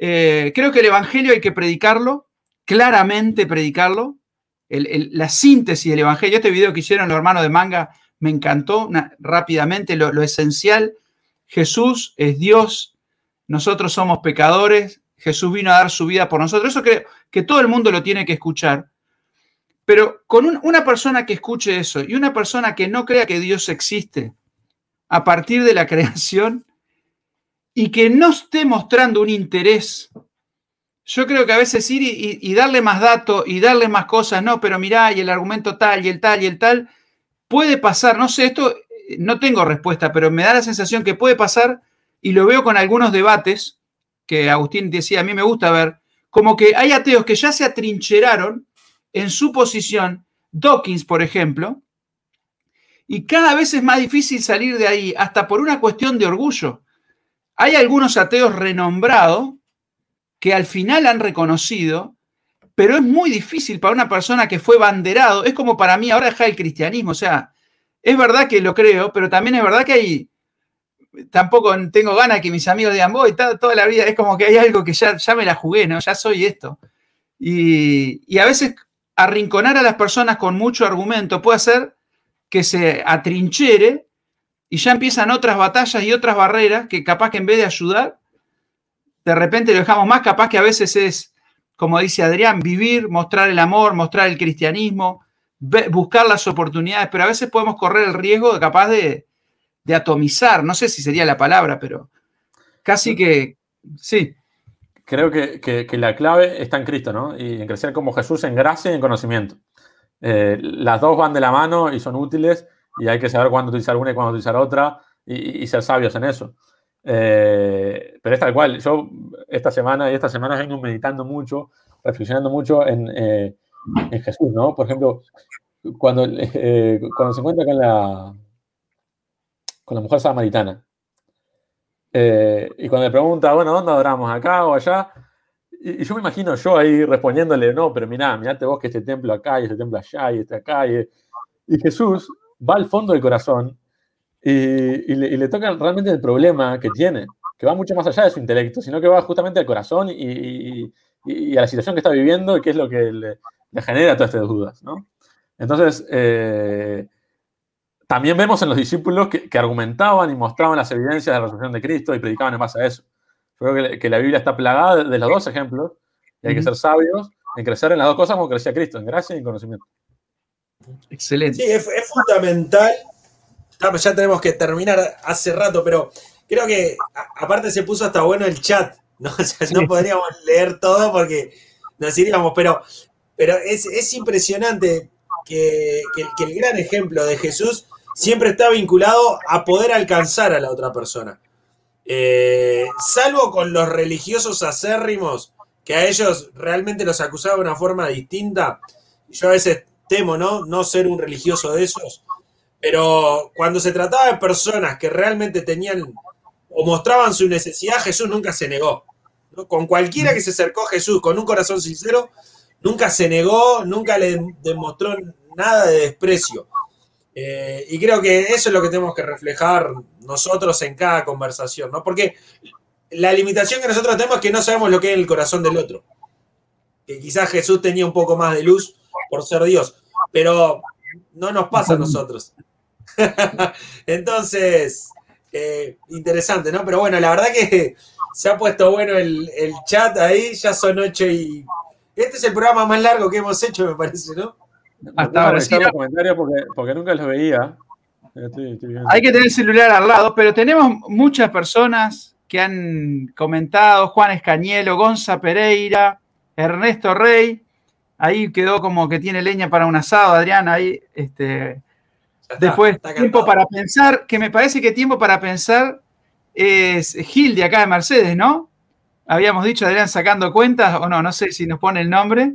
eh, creo que el Evangelio hay que predicarlo, claramente predicarlo, la síntesis del Evangelio. Este video que hicieron los hermanos de Manga me encantó rápidamente, lo, lo esencial. Jesús es Dios, nosotros somos pecadores, Jesús vino a dar su vida por nosotros. Eso creo que todo el mundo lo tiene que escuchar. Pero con una persona que escuche eso y una persona que no crea que Dios existe a partir de la creación y que no esté mostrando un interés, yo creo que a veces ir y, darle más datos y darle más cosas, no, pero mirá, y el argumento tal, y el tal, y el tal, puede pasar, no sé, esto no tengo respuesta, pero me da la sensación que puede pasar y lo veo con algunos debates que Agustín decía, a mí me gusta ver, como que hay ateos que ya se atrincheraron en su posición, Dawkins, por ejemplo, y cada vez es más difícil salir de ahí, hasta por una cuestión de orgullo. Hay algunos ateos renombrados que al final han reconocido, pero es muy difícil para una persona que fue banderado, es como para mí ahora dejar el cristianismo, o sea, es verdad que lo creo, pero también es verdad que hay tampoco tengo ganas que mis amigos digan, voy, toda la vida, es como que hay algo que ya, ya me la jugué, ¿no? Ya soy esto. Y, a veces arrinconar a las personas con mucho argumento puede hacer que se atrinchere y ya empiezan otras batallas y otras barreras que capaz que en vez de ayudar, de repente lo dejamos más, capaz que a veces es, como dice Adrián, vivir, mostrar el amor, mostrar el cristianismo, buscar las oportunidades, pero a veces podemos correr el riesgo de capaz de, de atomizar, no sé si sería la palabra, pero casi que sí. Creo que, la clave está en Cristo, ¿no? Y en crecer como Jesús en gracia y en conocimiento. Eh, las dos van de la mano y son útiles y hay que saber cuándo utilizar una y cuándo utilizar otra y, ser sabios en eso. Eh, pero es tal cual. Yo esta semana y esta semana vengo meditando mucho, reflexionando mucho en, eh, Jesús, ¿no? Por ejemplo, cuando, cuando se encuentra con la, con la mujer samaritana. Eh, y cuando le pregunta, bueno, ¿dónde adoramos? ¿Acá o allá? Y, yo me imagino yo ahí respondiéndole, no, pero mirá, mirate vos que este templo acá y este templo allá y este acá. Y, Jesús va al fondo del corazón y, le, toca realmente el problema que tiene, que va mucho más allá de su intelecto, sino que va justamente al corazón y, a la situación que está viviendo y qué es lo que le, genera todas estas dudas, ¿no? Entonces, eh, también vemos en los discípulos que, argumentaban y mostraban las evidencias de la resurrección de Cristo y predicaban en base a eso. Creo que, la Biblia está plagada de los dos ejemplos y hay que ser sabios en crecer en las dos cosas como crecía Cristo, en gracia y en conocimiento. Excelente. Sí, es, fundamental. Ya tenemos que terminar hace rato, pero creo que aparte se puso hasta bueno el chat. No, no podríamos leer todo porque nos iríamos, pero, pero es, impresionante que, que, el gran ejemplo de Jesús siempre está vinculado a poder alcanzar a la otra persona. Eh, salvo con los religiosos acérrimos, que a ellos realmente los acusaba de una forma distinta. Yo a veces temo, ¿no? No ser un religioso de esos. Pero cuando se trataba de personas que realmente tenían o mostraban su necesidad, Jesús nunca se negó. Con cualquiera que se acercó a Jesús con un corazón sincero, nunca se negó, nunca le demostró nada de desprecio. Eh, y creo que eso es lo que tenemos que reflejar nosotros en cada conversación, ¿no? Porque la limitación que nosotros tenemos es que no sabemos lo que es el corazón del otro. Que quizás Jesús tenía un poco más de luz por ser Dios, pero no nos pasa a nosotros. Entonces, eh, interesante, ¿no? Pero bueno, la verdad que se ha puesto bueno el, el chat ahí, ya son ocho y... Este es el programa más largo que hemos hecho, me parece, ¿no? Hasta ahora sí. los comentarios porque, nunca los veía. Hay que tener el celular al lado, pero tenemos muchas personas que han comentado, Juan Escañelo, Gonza Pereira, Ernesto Rey, ahí quedó como que tiene leña para un asado, Adrián, ahí, este, después, tiempo para pensar, que me parece que tiempo para pensar es Gil de acá de Mercedes, ¿no? Habíamos dicho, Adrián, sacando cuentas, o no, no sé si nos pone el nombre.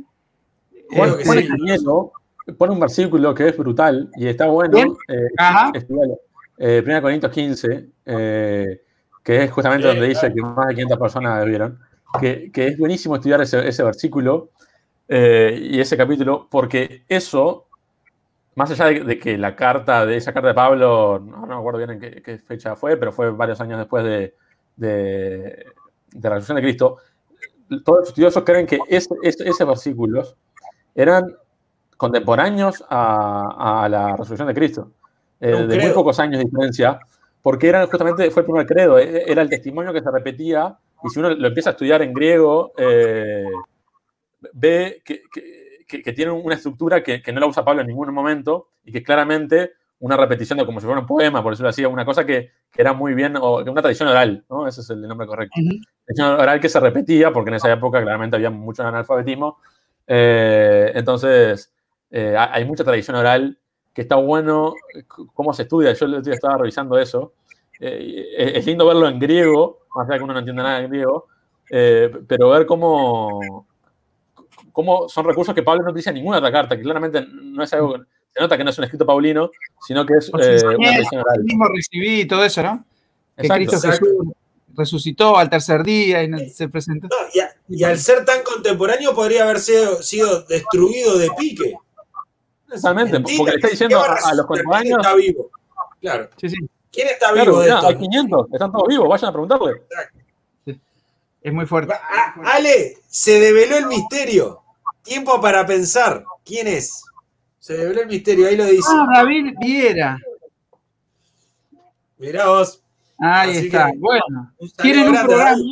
Juan, Juan Escañelo, pone un versículo que es brutal y está bueno. Eh, eh, Primera Corintios 15, eh, que es justamente donde dice que más de 500 personas vieron, que, es buenísimo estudiar ese, versículo eh, y ese capítulo, porque eso, más allá de, que la carta, de esa carta de Pablo, no, me acuerdo bien en qué, fecha fue, pero fue varios años después de, de, la resurrección de Cristo, todos los estudiosos creen que esos versículos eran contemporáneos a, la resurrección de Cristo, eh, de muy pocos años de diferencia, porque era justamente, fue el primer credo, e, era el testimonio que se repetía, y si uno lo empieza a estudiar en griego, eh, ve que, tiene una estructura que, no la usa Pablo en ningún momento, y que claramente una repetición de como si fuera un poema, por decirlo así, una cosa que, era muy bien, o una tradición oral, ¿no? Ese es el nombre correcto. Tradición oral que se repetía, porque en esa época claramente había mucho analfabetismo. Eh, entonces, eh, hay mucha tradición oral que está bueno cómo se estudia. Yo el otro día estaba revisando eso. Eh, es lindo verlo en griego, más allá que uno no entiende nada en griego, pero ver cómo, cómo son recursos que Pablo no utiliza en ninguna otra carta, que claramente no es algo se nota que no es un escrito paulino, sino que es eh, una tradición oral. mismo recibí todo eso, ¿no? Que Cristo Jesús resucitó al tercer día y se presentó. y, al ser tan contemporáneo podría haber sido, sido destruido de pique. Exactamente, porque le está diciendo a, los contemporáneos. ¿Quién está vivo? Claro. Sí, sí. ¿Quién está vivo de Hay 500, están todos vivos, vayan a preguntarle. Es muy fuerte. Ale, se develó el misterio. Tiempo para pensar. ¿Quién es? Se develó el misterio, ahí lo dice. Ah, David Viera. Mirá vos. Ahí está. bueno, tienen un programa.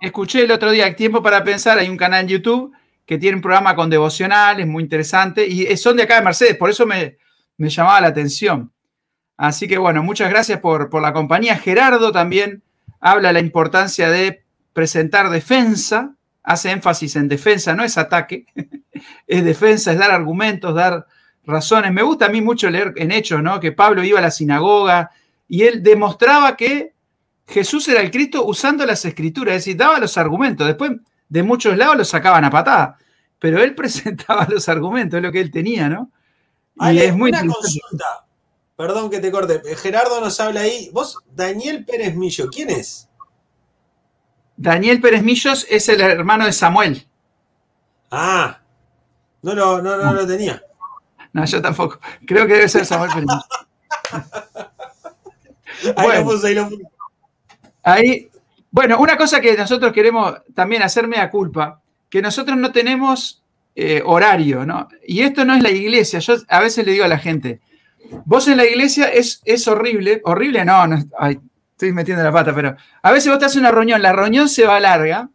Escuché el otro día, Tiempo para Pensar, hay un canal en YouTube que tiene un programa con devocionales, muy interesante, y son de acá de Mercedes, por eso me, llamaba la atención. Así que bueno, muchas gracias por, por la compañía. Gerardo también habla de la importancia de presentar defensa, hace énfasis en defensa, no es ataque, es defensa, es dar argumentos, dar razones. Me gusta a mí mucho leer en Hechos, ¿no? Que Pablo iba a la sinagoga y él demostraba que Jesús era el Cristo usando las escrituras, es decir, daba los argumentos. Después de muchos lados los sacaban a patada, pero él presentaba los argumentos, es lo que él tenía, ¿no? Y es muy una consulta. Perdón que te corte. Gerardo nos habla ahí. Vos, Daniel Pérez Millo, ¿quién es? Daniel Pérez Millos es el hermano de Samuel. Ah, no, no, no, no lo tenía. No, yo tampoco. Creo que debe ser Samuel Feliz. ahí lo puse, ahí lo puse. Ahí, bueno, una cosa que nosotros queremos también hacerme a culpa, que nosotros no tenemos eh, horario, ¿no? Y esto no es la iglesia. Yo a veces le digo a la gente, vos en la iglesia es, es horrible, horrible no, no estoy metiendo la pata, pero a veces vos te haces una reunión, la reunión se va larga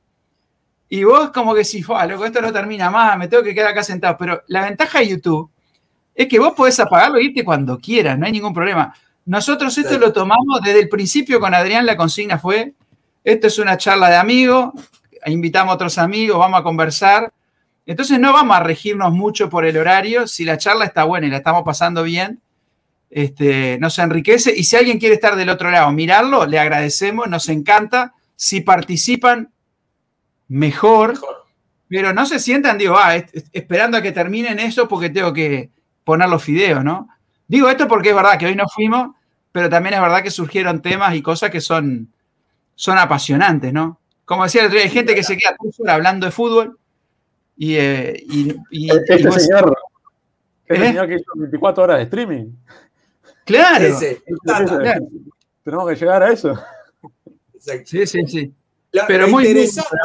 y vos como que si, loco, esto no termina más, me tengo que quedar acá sentado. Pero la ventaja de YouTube es que vos podés apagarlo e irte cuando quieras, no hay ningún problema. Nosotros esto lo tomamos desde el principio con Adrián, la consigna fue, esto es una charla de amigos, invitamos a otros amigos, vamos a conversar. Entonces no vamos a regirnos mucho por el horario, si la charla está buena y la estamos pasando bien, este, nos enriquece. Y si alguien quiere estar del otro lado, mirarlo, le agradecemos, nos encanta. Si participan, mejor. Pero no se sientan, digo, ah, esperando a que terminen eso porque tengo que, poner los fideos, ¿no? Digo esto porque es verdad que hoy no fuimos, pero también es verdad que surgieron temas y cosas que son, son apasionantes, ¿no? Como decía el otro día, hay gente que se queda hablando de fútbol y... Eh, este señor, este señor que hizo 24 horas de streaming. Claro. Tenemos que llegar a eso. Sí, sí, sí. pero muy interesante,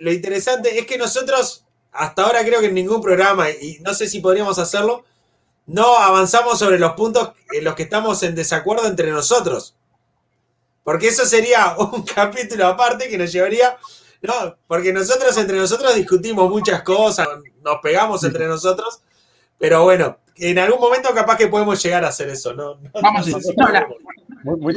lo interesante es que nosotros hasta ahora creo que en ningún programa, y no sé si podríamos hacerlo, no avanzamos sobre los puntos en los que estamos en desacuerdo entre nosotros. Porque eso sería un capítulo aparte que nos llevaría. No, porque nosotros entre nosotros discutimos muchas cosas, nos pegamos entre nosotros, pero bueno, en algún momento capaz que podemos llegar a hacer eso, ¿no? Vamos, muy,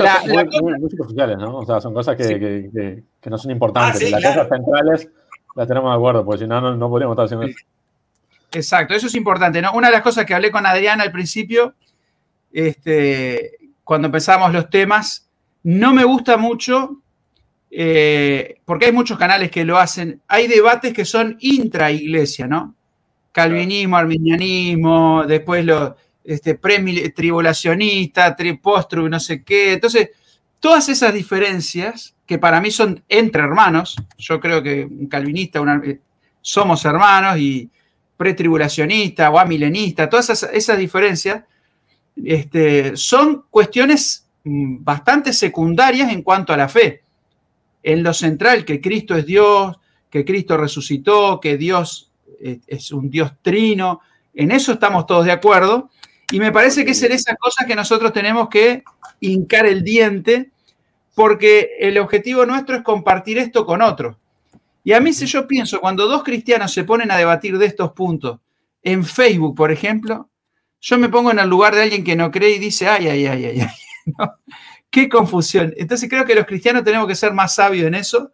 superficiales, ¿no? O sea, son cosas que, no son importantes. Ah, las cosas centrales la tenemos de acuerdo, porque si no, no, podríamos estar haciendo eso. Exacto, eso es importante. ¿no? Una de las cosas que hablé con Adriana al principio, este, cuando empezamos los temas, no me gusta mucho, eh, porque hay muchos canales que lo hacen, hay debates que son intra-iglesia, ¿no? Calvinismo, arminianismo, después los este, tribulacionista, post no sé qué. Entonces, todas esas diferencias, que para mí son entre hermanos, yo creo que un calvinista, eh, somos hermanos y pretribulacionista o amilenista, todas esas, diferencias este, son cuestiones mm, bastante secundarias en cuanto a la fe. En lo central, que Cristo es Dios, que Cristo resucitó, que Dios es un Dios trino, en eso estamos todos de acuerdo. Y me parece que es en esas cosas que nosotros tenemos que hincar el diente porque el objetivo nuestro es compartir esto con otros. Y a mí, si yo pienso, cuando dos cristianos se ponen a debatir de estos puntos en Facebook, por ejemplo, yo me pongo en el lugar de alguien que no cree y dice, ay, ay, ay, ay, ay. Qué confusión. Entonces creo que los cristianos tenemos que ser más sabios en eso.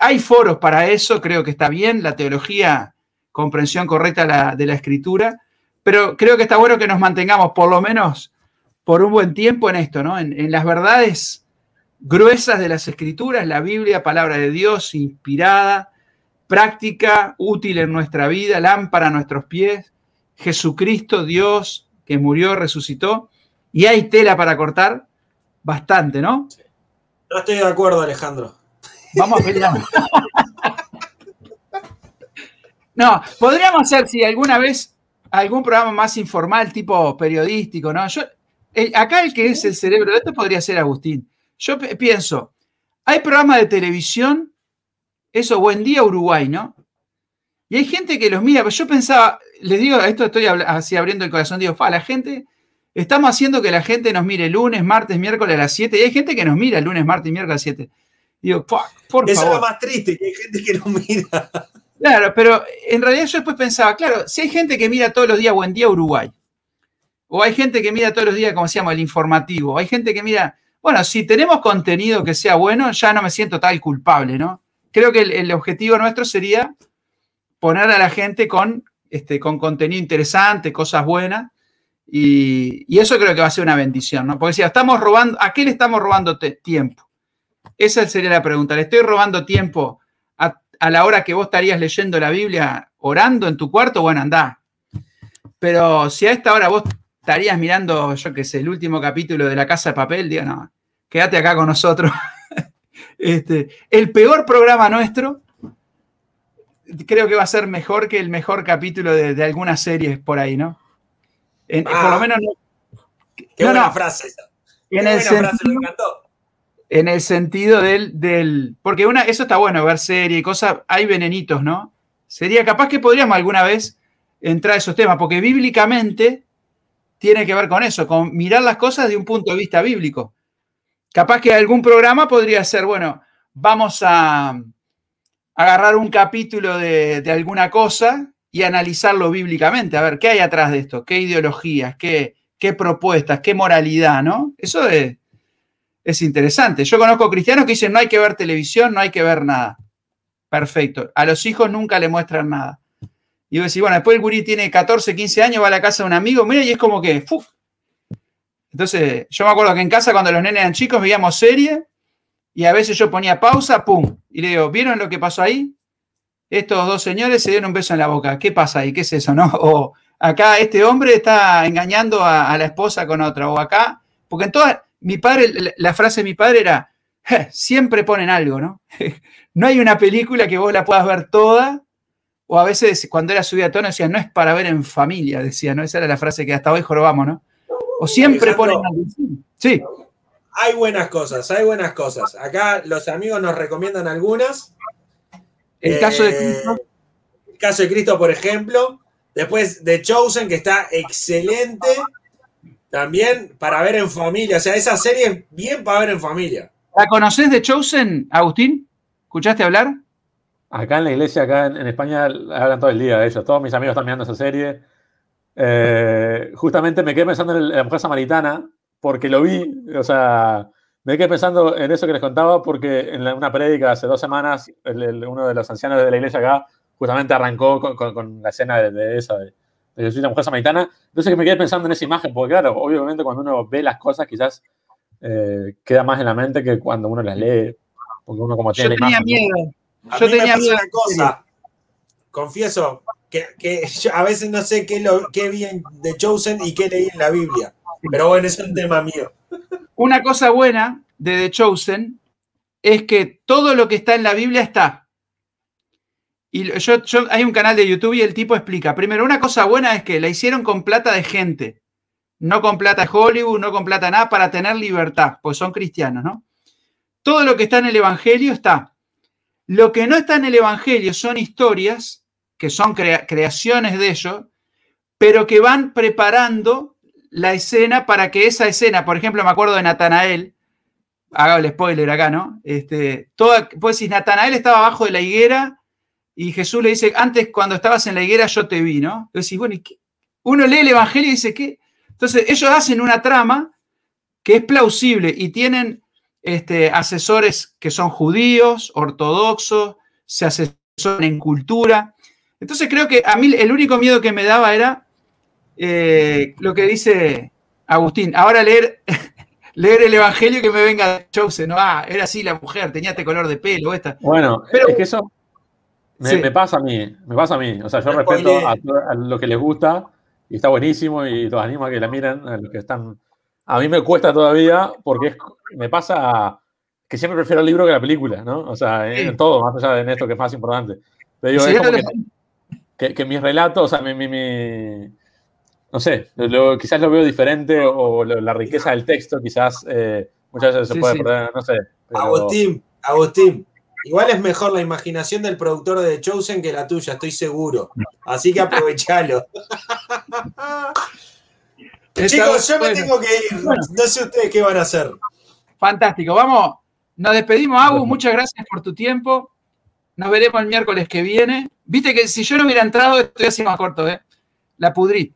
Hay foros para eso, creo que está bien, la teología, comprensión correcta de la escritura, pero creo que está bueno que nos mantengamos por lo menos por un buen tiempo en esto, ¿no? En, las verdades gruesas de las escrituras, la Biblia, palabra de Dios, inspirada, práctica, útil en nuestra vida, lámpara a nuestros pies, Jesucristo, Dios, que murió, resucitó, y hay tela para cortar, bastante, ¿no? No estoy de acuerdo, Alejandro. Vamos a pelear. no, podríamos hacer, si alguna vez, algún programa más informal, tipo periodístico, ¿no? Yo acá el que es el cerebro de esto podría ser Agustín. Yo pienso, hay programas de televisión, eso, Buen Día Uruguay, ¿no? Y hay gente que los mira, yo pensaba, les digo, esto estoy así abriendo el corazón, digo, fa, la gente, estamos haciendo que la gente nos mire lunes, martes, miércoles a las 7, y hay gente que nos mira lunes, martes, miércoles a las 7. Digo, por Eso es lo más triste, que hay gente que nos mira. Claro, pero en realidad yo después pensaba, claro, si hay gente que mira todos los días Buen Día Uruguay, o hay gente que mira todos los días, como se llama, el informativo. Hay gente que mira, bueno, si tenemos contenido que sea bueno, ya no me siento tal culpable, ¿no? Creo que el, objetivo nuestro sería poner a la gente con, este, con contenido interesante, cosas buenas, y, eso creo que va a ser una bendición, ¿no? Porque si estamos robando, ¿a qué le estamos robando tiempo? Esa sería la pregunta. ¿Le estoy robando tiempo a, a, la hora que vos estarías leyendo la Biblia, orando en tu cuarto? Bueno, anda. Pero si a esta hora vos estarías mirando, yo qué sé, el último capítulo de La Casa de Papel, digo, no, quédate acá con nosotros. este, el peor programa nuestro, creo que va a ser mejor que el mejor capítulo de, algunas series por ahí, ¿no? por lo ah. menos Qué buena frase En el sentido, frase, me encantó. En el sentido del, del. Porque una, eso está bueno, ver serie y cosas. Hay venenitos, ¿no? Sería capaz que podríamos alguna vez entrar a esos temas, porque bíblicamente tiene que ver con eso, con mirar las cosas de un punto de vista bíblico. Capaz que algún programa podría ser, bueno, vamos a agarrar un capítulo de, alguna cosa y analizarlo bíblicamente, a ver qué hay atrás de esto, qué ideologías, qué, qué propuestas, qué moralidad, ¿no? Eso es, es interesante. Yo conozco cristianos que dicen no hay que ver televisión, no hay que ver nada. Perfecto. A los hijos nunca le muestran nada. Y vos decís, bueno, después el gurí tiene 14, 15 años, va a la casa de un amigo, mira, y es como que, ¡fuf! Entonces, yo me acuerdo que en casa cuando los nenes eran chicos veíamos serie y a veces yo ponía pausa, ¡pum! Y le digo, ¿vieron lo que pasó ahí? Estos dos señores se dieron un beso en la boca. ¿Qué pasa ahí? ¿Qué es eso, no? O acá este hombre está engañando a, la esposa con otra. O acá, porque en todas, mi padre, la frase de mi padre era, siempre ponen algo, ¿no? no hay una película que vos la puedas ver toda o a veces cuando era subida a tono decía, no es para ver en familia, decía, ¿no? Esa era la frase que hasta hoy jorobamos, ¿no? O siempre ponen Sí. Hay buenas cosas, hay buenas cosas. Acá los amigos nos recomiendan algunas. El caso de eh, Cristo. El caso de Cristo, por ejemplo. Después de Chosen, que está excelente. También para ver en familia. O sea, esa serie es bien para ver en familia. ¿La conoces de Chosen, Agustín? ¿Escuchaste hablar? Acá en la iglesia, acá en, España, hablan todo el día de ellos. Todos mis amigos están mirando esa serie. Eh, justamente me quedé pensando en la mujer samaritana porque lo vi. O sea, me quedé pensando en eso que les contaba porque en una prédica hace dos semanas, uno de los ancianos de la iglesia acá justamente arrancó con, la escena de, esa, de, de soy la mujer samaritana. Entonces me quedé pensando en esa imagen, porque claro, obviamente cuando uno ve las cosas quizás eh, queda más en la mente que cuando uno las lee. Porque uno como tiene Yo tenía miedo. A yo tenía me una cosa. Confieso que, a veces no sé qué, lo, qué vi de Chosen y qué leí en la Biblia. Pero bueno, es un tema mío. Una cosa buena de The Chosen es que todo lo que está en la Biblia está. Y yo, hay un canal de YouTube y el tipo explica. Primero, una cosa buena es que la hicieron con plata de gente, no con plata de Hollywood, no con plata nada, para tener libertad, pues son cristianos, ¿no? Todo lo que está en el Evangelio está. Lo que no está en el Evangelio son historias, que son creaciones de ellos, pero que van preparando la escena para que esa escena, por ejemplo, me acuerdo de Natanael, haga el spoiler acá, ¿no? Este, toda, pues si Natanael estaba abajo de la higuera y Jesús le dice, antes cuando estabas en la higuera yo te vi, ¿no? Bueno, uno lee el Evangelio y dice, ¿qué? Entonces, ellos hacen una trama que es plausible y tienen este, asesores que son judíos, ortodoxos, se asesoran en cultura. Entonces, creo que a mí el único miedo que me daba era eh, lo que dice Agustín. Ahora leer, leer el Evangelio que me venga de Chosen, ¿no? Ah, era así la mujer, tenía este color de pelo, esta. Bueno, Pero, es que eso me, pasa a mí, me pasa a mí. O sea, yo respeto a, lo que les gusta y está buenísimo y los animo a que la miren, a los que están... A mí me cuesta todavía porque me pasa que siempre prefiero el libro que la película, ¿no? O sea, en todo, más allá de esto que es más importante. Pero digo, es como que, mis relatos, o sea, mi, no sé, quizás lo veo diferente o la riqueza del texto quizás eh, muchas veces se puede perder, no sé. Agustín, Agustín, Igual es mejor la imaginación del productor de Chosen que la tuya, estoy seguro. Así que aprovechalo. Chicos, yo me tengo que ir. No sé ustedes qué van a hacer. Fantástico. Vamos, nos despedimos, Agus. Muchas gracias por tu tiempo. Nos veremos el miércoles que viene. Viste que si yo no hubiera entrado, estoy así más corto, ¿eh? La pudrí.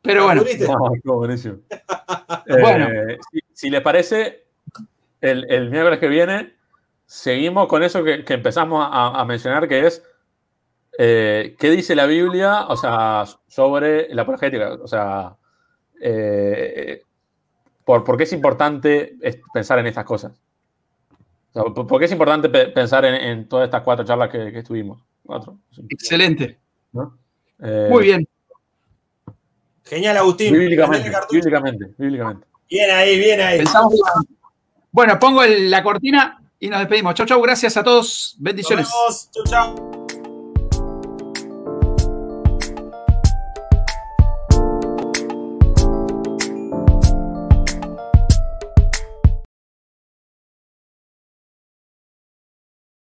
Pero bueno. bueno. Eh, si, les parece, el, el miércoles que viene seguimos con eso que, empezamos a, mencionar, que es eh, qué dice la Biblia, o sea, sobre la apologética, o sea, eh, por, qué es importante pensar en estas cosas. por, qué es importante pensar en, todas estas cuatro charlas que, estuvimos. Excelente. Eh, Muy bien. Genial, Agustín. Bíblicamente, bíblicamente, bíblicamente. Bien ahí, bien ahí. Bueno, pongo la cortina y nos despedimos. Chau, chau, gracias a todos. Bendiciones. Chau, chau.